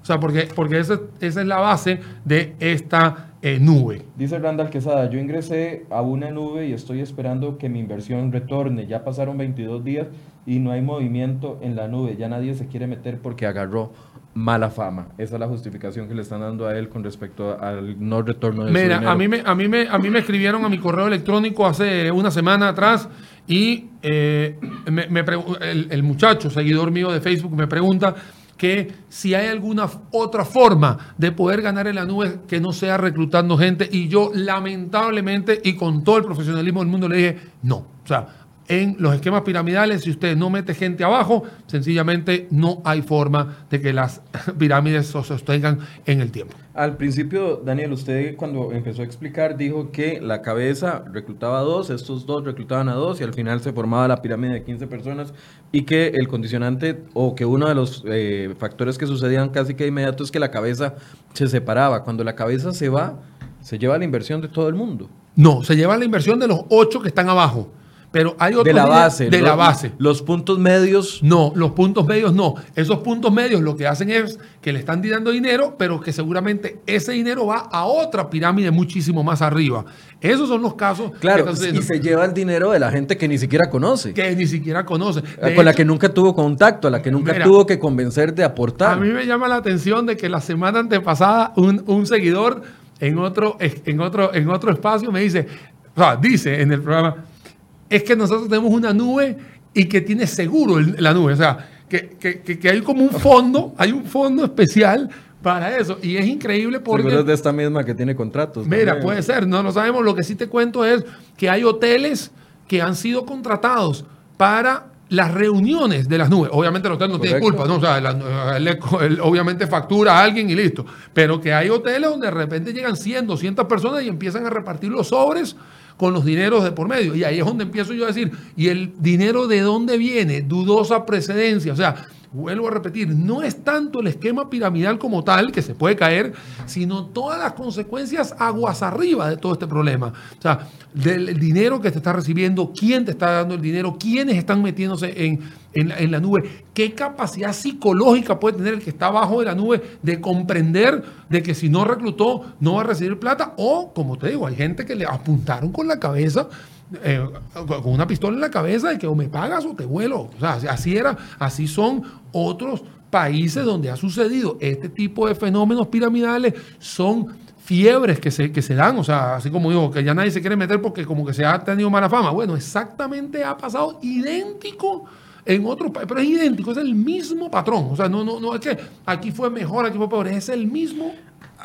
O sea, porque, porque esa, esa es la base de esta eh, nube. Dice Randall Quesada, yo ingresé a una nube y estoy esperando que mi inversión retorne. Ya pasaron 22 días y no hay movimiento en la nube. Ya nadie se quiere meter porque agarró mala fama. Esa es la justificación que le están dando a él con respecto al no retorno de su Mira, dinero. a mí, me, a, mí me, a mí me escribieron a mi correo electrónico hace una semana atrás y eh, me, me el muchacho, seguidor mío de Facebook, me pregunta que si hay alguna otra forma de poder ganar en la nube que no sea reclutando gente y yo lamentablemente y con todo el profesionalismo del mundo le dije no. O sea, en los esquemas piramidales, si usted no mete gente abajo, sencillamente no hay forma de que las pirámides se sostengan en el tiempo. Al principio, Daniel, usted cuando empezó a explicar dijo que la cabeza reclutaba a dos, estos dos reclutaban a dos y al final se formaba la pirámide de 15 personas y que el condicionante o que uno de los eh, factores que sucedían casi que de inmediato es que la cabeza se separaba. Cuando la cabeza se va, se lleva la inversión de todo el mundo. No, se lleva la inversión de los ocho que están abajo. Pero hay otros De la base. De los- la base. Los puntos medios No, los puntos medios no. Esos puntos medios lo que hacen es que le están dando dinero, pero que seguramente ese dinero va a otra pirámide muchísimo más arriba. Esos son los casos Claro, y se lleva el dinero de la gente que ni siquiera conoce, que ni siquiera conoce. De con la que nunca tuvo contacto, a la que nunca Mira, tuvo que convencer de A aportar. mí me llama la atención de que la semana antepasada un, un seguidor en otro, en, otro, en otro espacio me dice, o sea, dice en el programa, es que nosotros tenemos una nube y que tiene seguro el- la nube. O sea, que, que- que- hay como un fondo, hay un fondo especial para eso. Y es increíble porque... Seguro es de esta misma que tiene contratos. Mira, también. puede ser, no lo sabemos. Lo que sí te cuento es que hay hoteles que han sido contratados para las reuniones de las nubes. Obviamente el hotel no tiene culpa, ¿no? O sea, la- él obviamente factura a alguien y listo. Pero que hay hoteles donde de repente llegan 100, 200 personas y empiezan a repartir los sobres con los dineros de por medio. Y ahí es donde empiezo yo a decir, ¿y el dinero de dónde viene? Dudosa precedencia. O sea, vuelvo a repetir, no es tanto el esquema piramidal como tal, que se puede caer, sino todas las consecuencias aguas arriba de todo este problema. O sea, del dinero que te está recibiendo, quién te está dando el dinero, quiénes están metiéndose en, en la, nube, qué capacidad psicológica puede tener el que está abajo de la nube de comprender de que si no reclutó no va a recibir plata, o como te digo, hay gente que le apuntaron con la cabeza eh, con una pistola en la cabeza de que o me pagas o te vuelo. O sea, así era, así son otros países donde ha sucedido este tipo de fenómenos piramidales, son fiebres que se, que se dan, o sea, así como digo, que ya nadie se quiere meter porque como que se ha tenido mala fama. Bueno, exactamente ha pasado idéntico en otros países, pero es idéntico, es el mismo patrón. O sea, no, no, no es que aquí fue mejor, aquí fue peor, es el mismo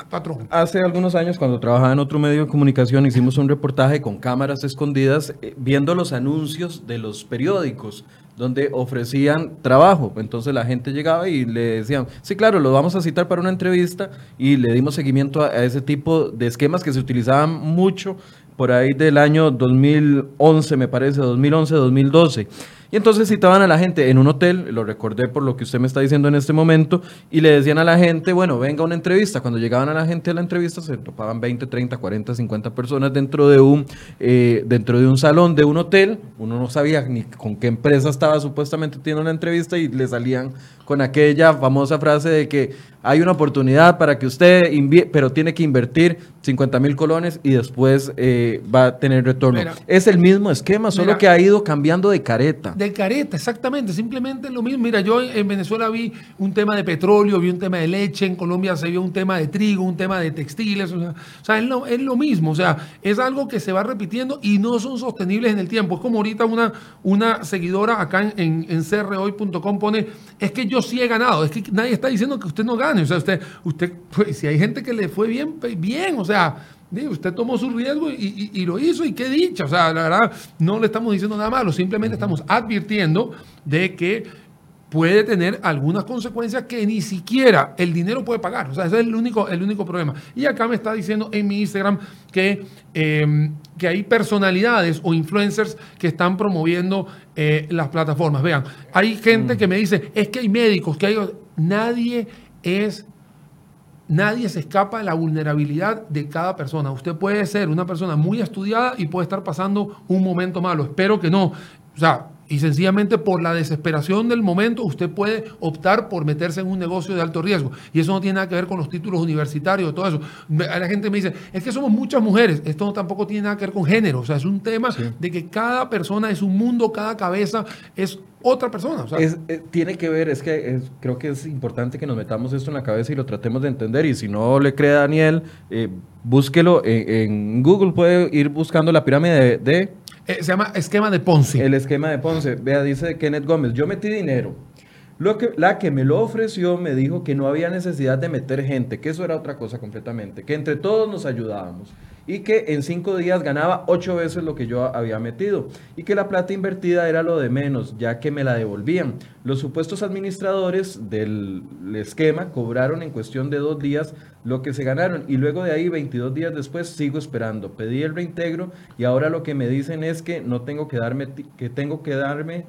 patrón. Hace algunos años, cuando trabajaba en otro medio de comunicación, hicimos un reportaje con cámaras escondidas eh, viendo los anuncios de los periódicos donde ofrecían trabajo. Entonces la gente llegaba y le decían, sí, claro, lo vamos a citar para una entrevista y le dimos seguimiento a, a ese tipo de esquemas que se utilizaban mucho por ahí del año 2011, me parece, 2011, 2012. Y entonces citaban a la gente en un hotel, lo recordé por lo que usted me está diciendo en este momento, y le decían a la gente, bueno, venga a una entrevista. Cuando llegaban a la gente a la entrevista, se topaban 20, 30, 40, 50 personas dentro de un, eh, dentro de un salón de un hotel. Uno no sabía ni con qué empresa estaba supuestamente teniendo una entrevista y le salían con aquella famosa frase de que hay una oportunidad para que usted, pero tiene que invertir 50 mil colones y después eh, va a tener retorno. Mira. es el mismo esquema, solo Mira. que ha ido cambiando de careta. De careta, exactamente, simplemente lo mismo. Mira, yo en Venezuela vi un tema de petróleo, vi un tema de leche, en Colombia se vio un tema de trigo, un tema de textiles, o sea, o sea, es, lo, es lo mismo, o sea, es algo que se va repitiendo y no son sostenibles en el tiempo. Es como ahorita una, una seguidora acá en, en, en crhoy.com pone, es que yo sí he ganado, es que nadie está diciendo que usted no gane, o sea, usted, usted pues, si hay gente que le fue bien, pues, bien, o sea, usted tomó su riesgo y, y- y lo hizo y qué dicha. O sea, la verdad, no le estamos diciendo nada malo, simplemente estamos advirtiendo de que puede tener algunas consecuencias que ni siquiera el dinero puede pagar. O sea, ese es el único, el único problema. Y acá me está diciendo en mi Instagram que, eh, que hay personalidades o influencers que están promoviendo eh, las plataformas. Vean, hay gente que me dice, es que hay médicos, que hay... Nadie es Nadie se escapa de la vulnerabilidad de cada persona. Usted puede ser una persona muy estudiada y puede estar pasando un momento malo. Espero que no. O sea, y sencillamente por la desesperación del momento, usted puede optar por meterse en un negocio de alto riesgo. Y eso no tiene nada que ver con los títulos universitarios, todo eso. La gente me dice, es que somos muchas mujeres. Esto tampoco tiene nada que ver con género. O sea, es un tema de que cada persona es un mundo, cada cabeza es otra persona. O sea, Es, eh, tiene que ver, es que es- creo que es importante que nos metamos esto en la cabeza y lo tratemos de entender. Y si no le cree a Daniel, eh, búsquelo en, en Google, puede ir buscando la pirámide de, de eh, se llama esquema de Ponzi. el esquema de Ponce. Vea, dice Kenneth Gómez, yo metí dinero. Lo que, la que me lo ofreció me dijo que no había necesidad de meter gente, que eso era otra cosa completamente, que entre todos nos ayudábamos y que en cinco días ganaba ocho veces lo que yo había metido y que la plata invertida era lo de menos, ya que me la devolvían. Los supuestos administradores del esquema cobraron en cuestión de dos días lo que se ganaron y luego de ahí 22 días después sigo esperando. Pedí el reintegro y ahora lo que me dicen es que no tengo que darme que tengo que darme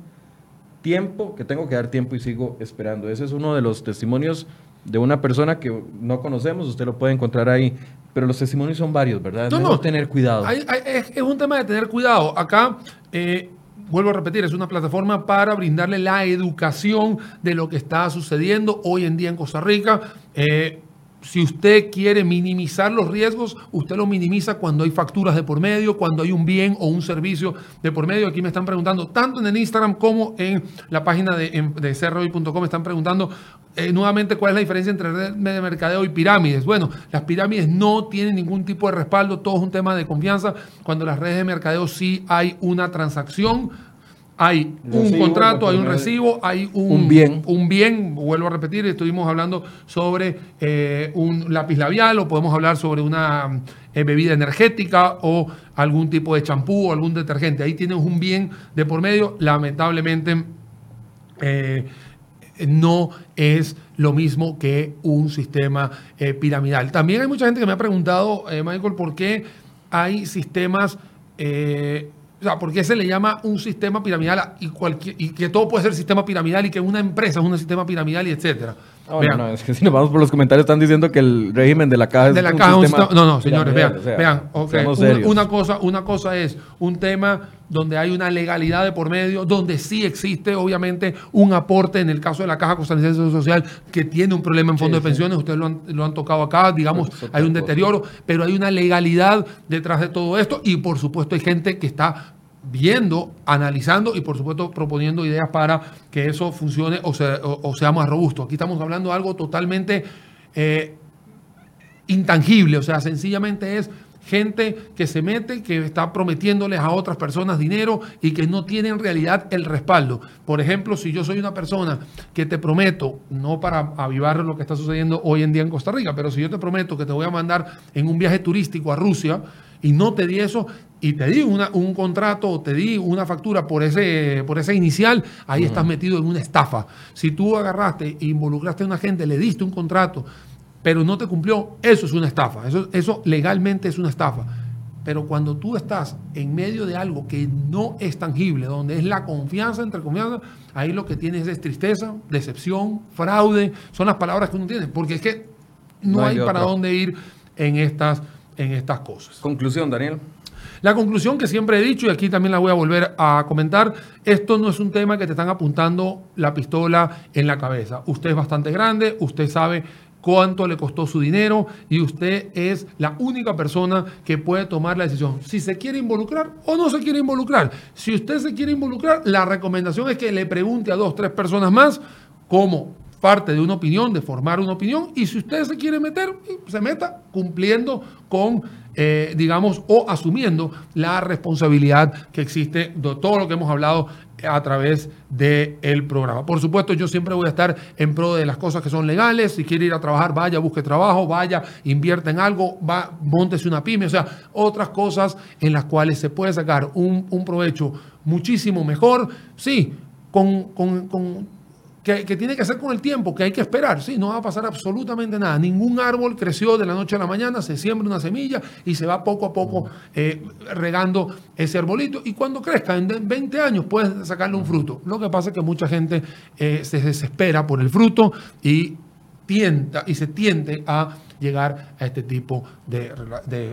tiempo, que tengo que dar tiempo y sigo esperando. Ese es uno de los testimonios de una persona que no conocemos, usted lo puede encontrar ahí, pero los testimonios son varios, ¿verdad? No, no. tener cuidado. Hay- hay- es, es un tema de tener cuidado. Acá, eh, vuelvo a repetir, es una plataforma para brindarle la educación de lo que está sucediendo hoy en día en Costa Rica. Eh, si usted quiere minimizar los riesgos, usted lo minimiza cuando hay facturas de por medio, cuando hay un bien o un servicio de por medio. Aquí me están preguntando, tanto en el Instagram como en la página de, de crhoy.com, me están preguntando eh, nuevamente cuál es la diferencia entre red de mercadeo y pirámides. Bueno, las pirámides no tienen ningún tipo de respaldo, todo es un tema de confianza. Cuando las redes de mercadeo sí hay una transacción, hay un Recibo, contrato, hay un recibo, hay un, Un bien. un bien, vuelvo a repetir, estuvimos hablando sobre eh, un lápiz labial o podemos hablar sobre una eh, bebida energética o algún tipo de champú o algún detergente. Ahí tienes un bien de por medio, lamentablemente eh, no es lo mismo que un sistema piramidal. También hay mucha gente que me ha preguntado, Michael, por qué hay sistemas, eh, o sea, por qué se le llama un sistema piramidal y, cualquier, y que todo puede ser sistema piramidal y que una empresa es un sistema piramidal y etcétera. Ah, bueno, Vean, no, es que si nos vamos por los comentarios están diciendo que el régimen de la caja es de la un caja un sistema no no señores vean piramidal, o sea, vean una, cosa una cosa es un tema donde hay una legalidad de por medio donde sí existe obviamente un aporte en el caso de la caja costarricense de Seguro social que tiene un problema en fondo de pensiones ustedes lo han, lo han tocado acá digamos es hay un deterioro pero hay una legalidad detrás de todo esto y por supuesto hay gente que está viendo, analizando y por supuesto proponiendo ideas para que eso funcione o sea, más robusto. Aquí estamos hablando de algo totalmente eh, intangible, o sea, sencillamente es gente que se mete, que está prometiéndoles a otras personas dinero y que no tiene en realidad el respaldo. Por ejemplo, si yo soy una persona que te prometo, no para avivar lo que está sucediendo hoy en día en Costa Rica, pero si yo te prometo que te voy a mandar en un viaje turístico a Rusia y no te di eso y te di una- un contrato o te di una factura por ese, por ese inicial, ahí estás metido en una estafa. Si tú agarraste e involucraste a una gente, le diste un contrato, pero no te cumplió, eso es una estafa. Eso, eso legalmente es una estafa. Pero cuando tú estás en medio de algo que no es tangible, donde es la confianza entre confianza, ahí lo que tienes es tristeza, decepción, fraude, son las palabras que uno tiene, porque es que no, No hay, hay para dónde ir en estas, en estas cosas. Conclusión, Daniel. La conclusión que siempre he dicho, y aquí también la voy a volver a comentar, esto no es un tema que te están apuntando la pistola en la cabeza. Usted es bastante grande, usted sabe cuánto le costó su dinero y usted es la única persona que puede tomar la decisión si se quiere involucrar o no se quiere involucrar. Si usted se quiere involucrar, la recomendación es que le pregunte a dos, tres personas más cómo parte de una opinión, de formar una opinión, y si usted se quiere meter, se meta cumpliendo con, eh, digamos, o asumiendo la responsabilidad que existe de todo lo que hemos hablado a través del programa. Por supuesto, yo siempre voy a estar en pro de las cosas que son legales. Si quiere ir a trabajar, vaya, busque trabajo, vaya, invierta en algo, va, montese una pyme, o sea, otras cosas en las cuales se puede sacar un, provecho muchísimo mejor. Sí, con, con que, tiene que hacer con el tiempo, que hay que esperar. Sí, no va a pasar absolutamente nada. Ningún árbol creció de la noche a la mañana, se siembra una semilla y se va poco a poco eh, regando ese arbolito. Y cuando crezca, en 20 años, puedes sacarle un fruto. Lo que pasa es que mucha gente eh, se desespera por el fruto y y se tiende a llegar a este tipo de,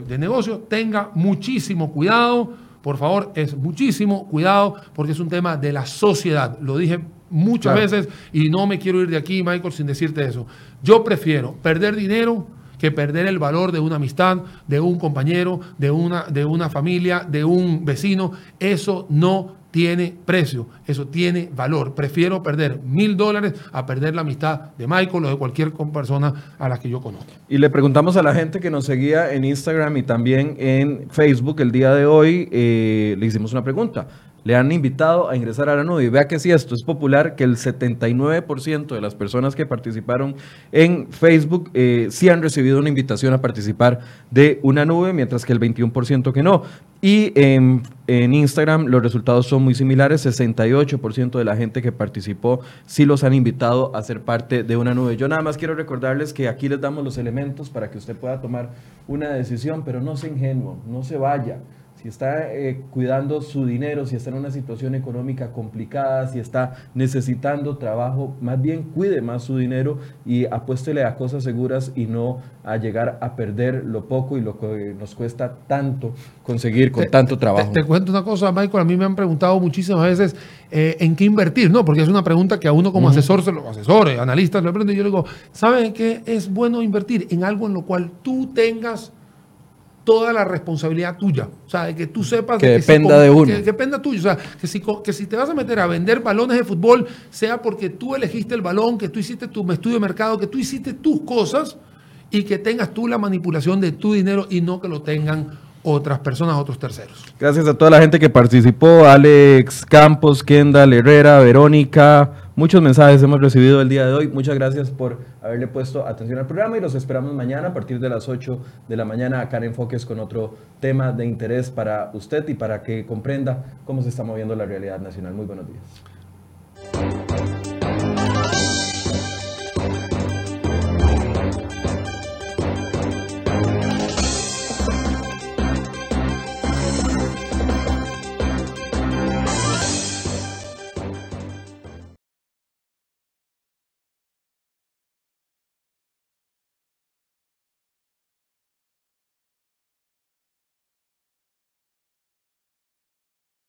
de negocio. Tenga muchísimo cuidado. Por favor, es muchísimo cuidado porque es un tema de la sociedad. Lo dije muchas veces y no me quiero ir de aquí, Michael, sin decirte eso. Yo prefiero perder dinero que perder el valor de una amistad, de un compañero, de una, de una familia, de un vecino. Eso no tiene precio, eso tiene valor. Prefiero perder mil dólares a perder la amistad de Michael o de cualquier persona a la que yo conozco. Y le preguntamos a la gente que nos seguía en Instagram y también en Facebook el día de hoy, eh, le hicimos una pregunta le han invitado a ingresar a la nube. Y vea que si esto es popular, que el 79% de las personas que participaron en Facebook eh, sí han recibido una invitación a participar de una nube, mientras que el 21% que no. Y en, Instagram los resultados son muy similares, 68% de la gente que participó sí los han invitado a ser parte de una nube. Yo nada más quiero recordarles que aquí les damos los elementos para que usted pueda tomar una decisión, pero no sea ingenuo, no se vaya si está eh, cuidando su dinero, si está en una situación económica complicada, si está necesitando trabajo, más bien cuide más su dinero y apuéstele a cosas seguras y no a llegar a perder lo poco y lo que nos cuesta tanto conseguir con tanto trabajo. Te, cuento una cosa, Michael, a mí me han preguntado muchísimas veces eh, en qué invertir, ¿no? Porque es una pregunta que a uno como asesor, se lo, asesores, analistas, le pregunto y yo le digo, ¿saben qué es bueno invertir? En algo en lo cual tú tengas toda la responsabilidad tuya. O sea, de que tú sepas... Que dependa de uno. Que, dependa tuyo. O sea, que si, que si te vas a meter a vender balones de fútbol, sea porque tú elegiste el balón, que tú hiciste tu estudio de mercado, que tú hiciste tus cosas y que tengas tú la manipulación de tu dinero y no que lo tengan otras personas, otros terceros. Gracias a toda la gente que participó, Alex Campos, Kendall Herrera, Verónica, muchos mensajes hemos recibido el día de hoy. Muchas gracias por haberle puesto atención al programa y los esperamos mañana a partir de las 8 de la mañana acá en Enfoques con otro tema de interés para usted y para que comprenda cómo se está moviendo la realidad nacional. Muy buenos días.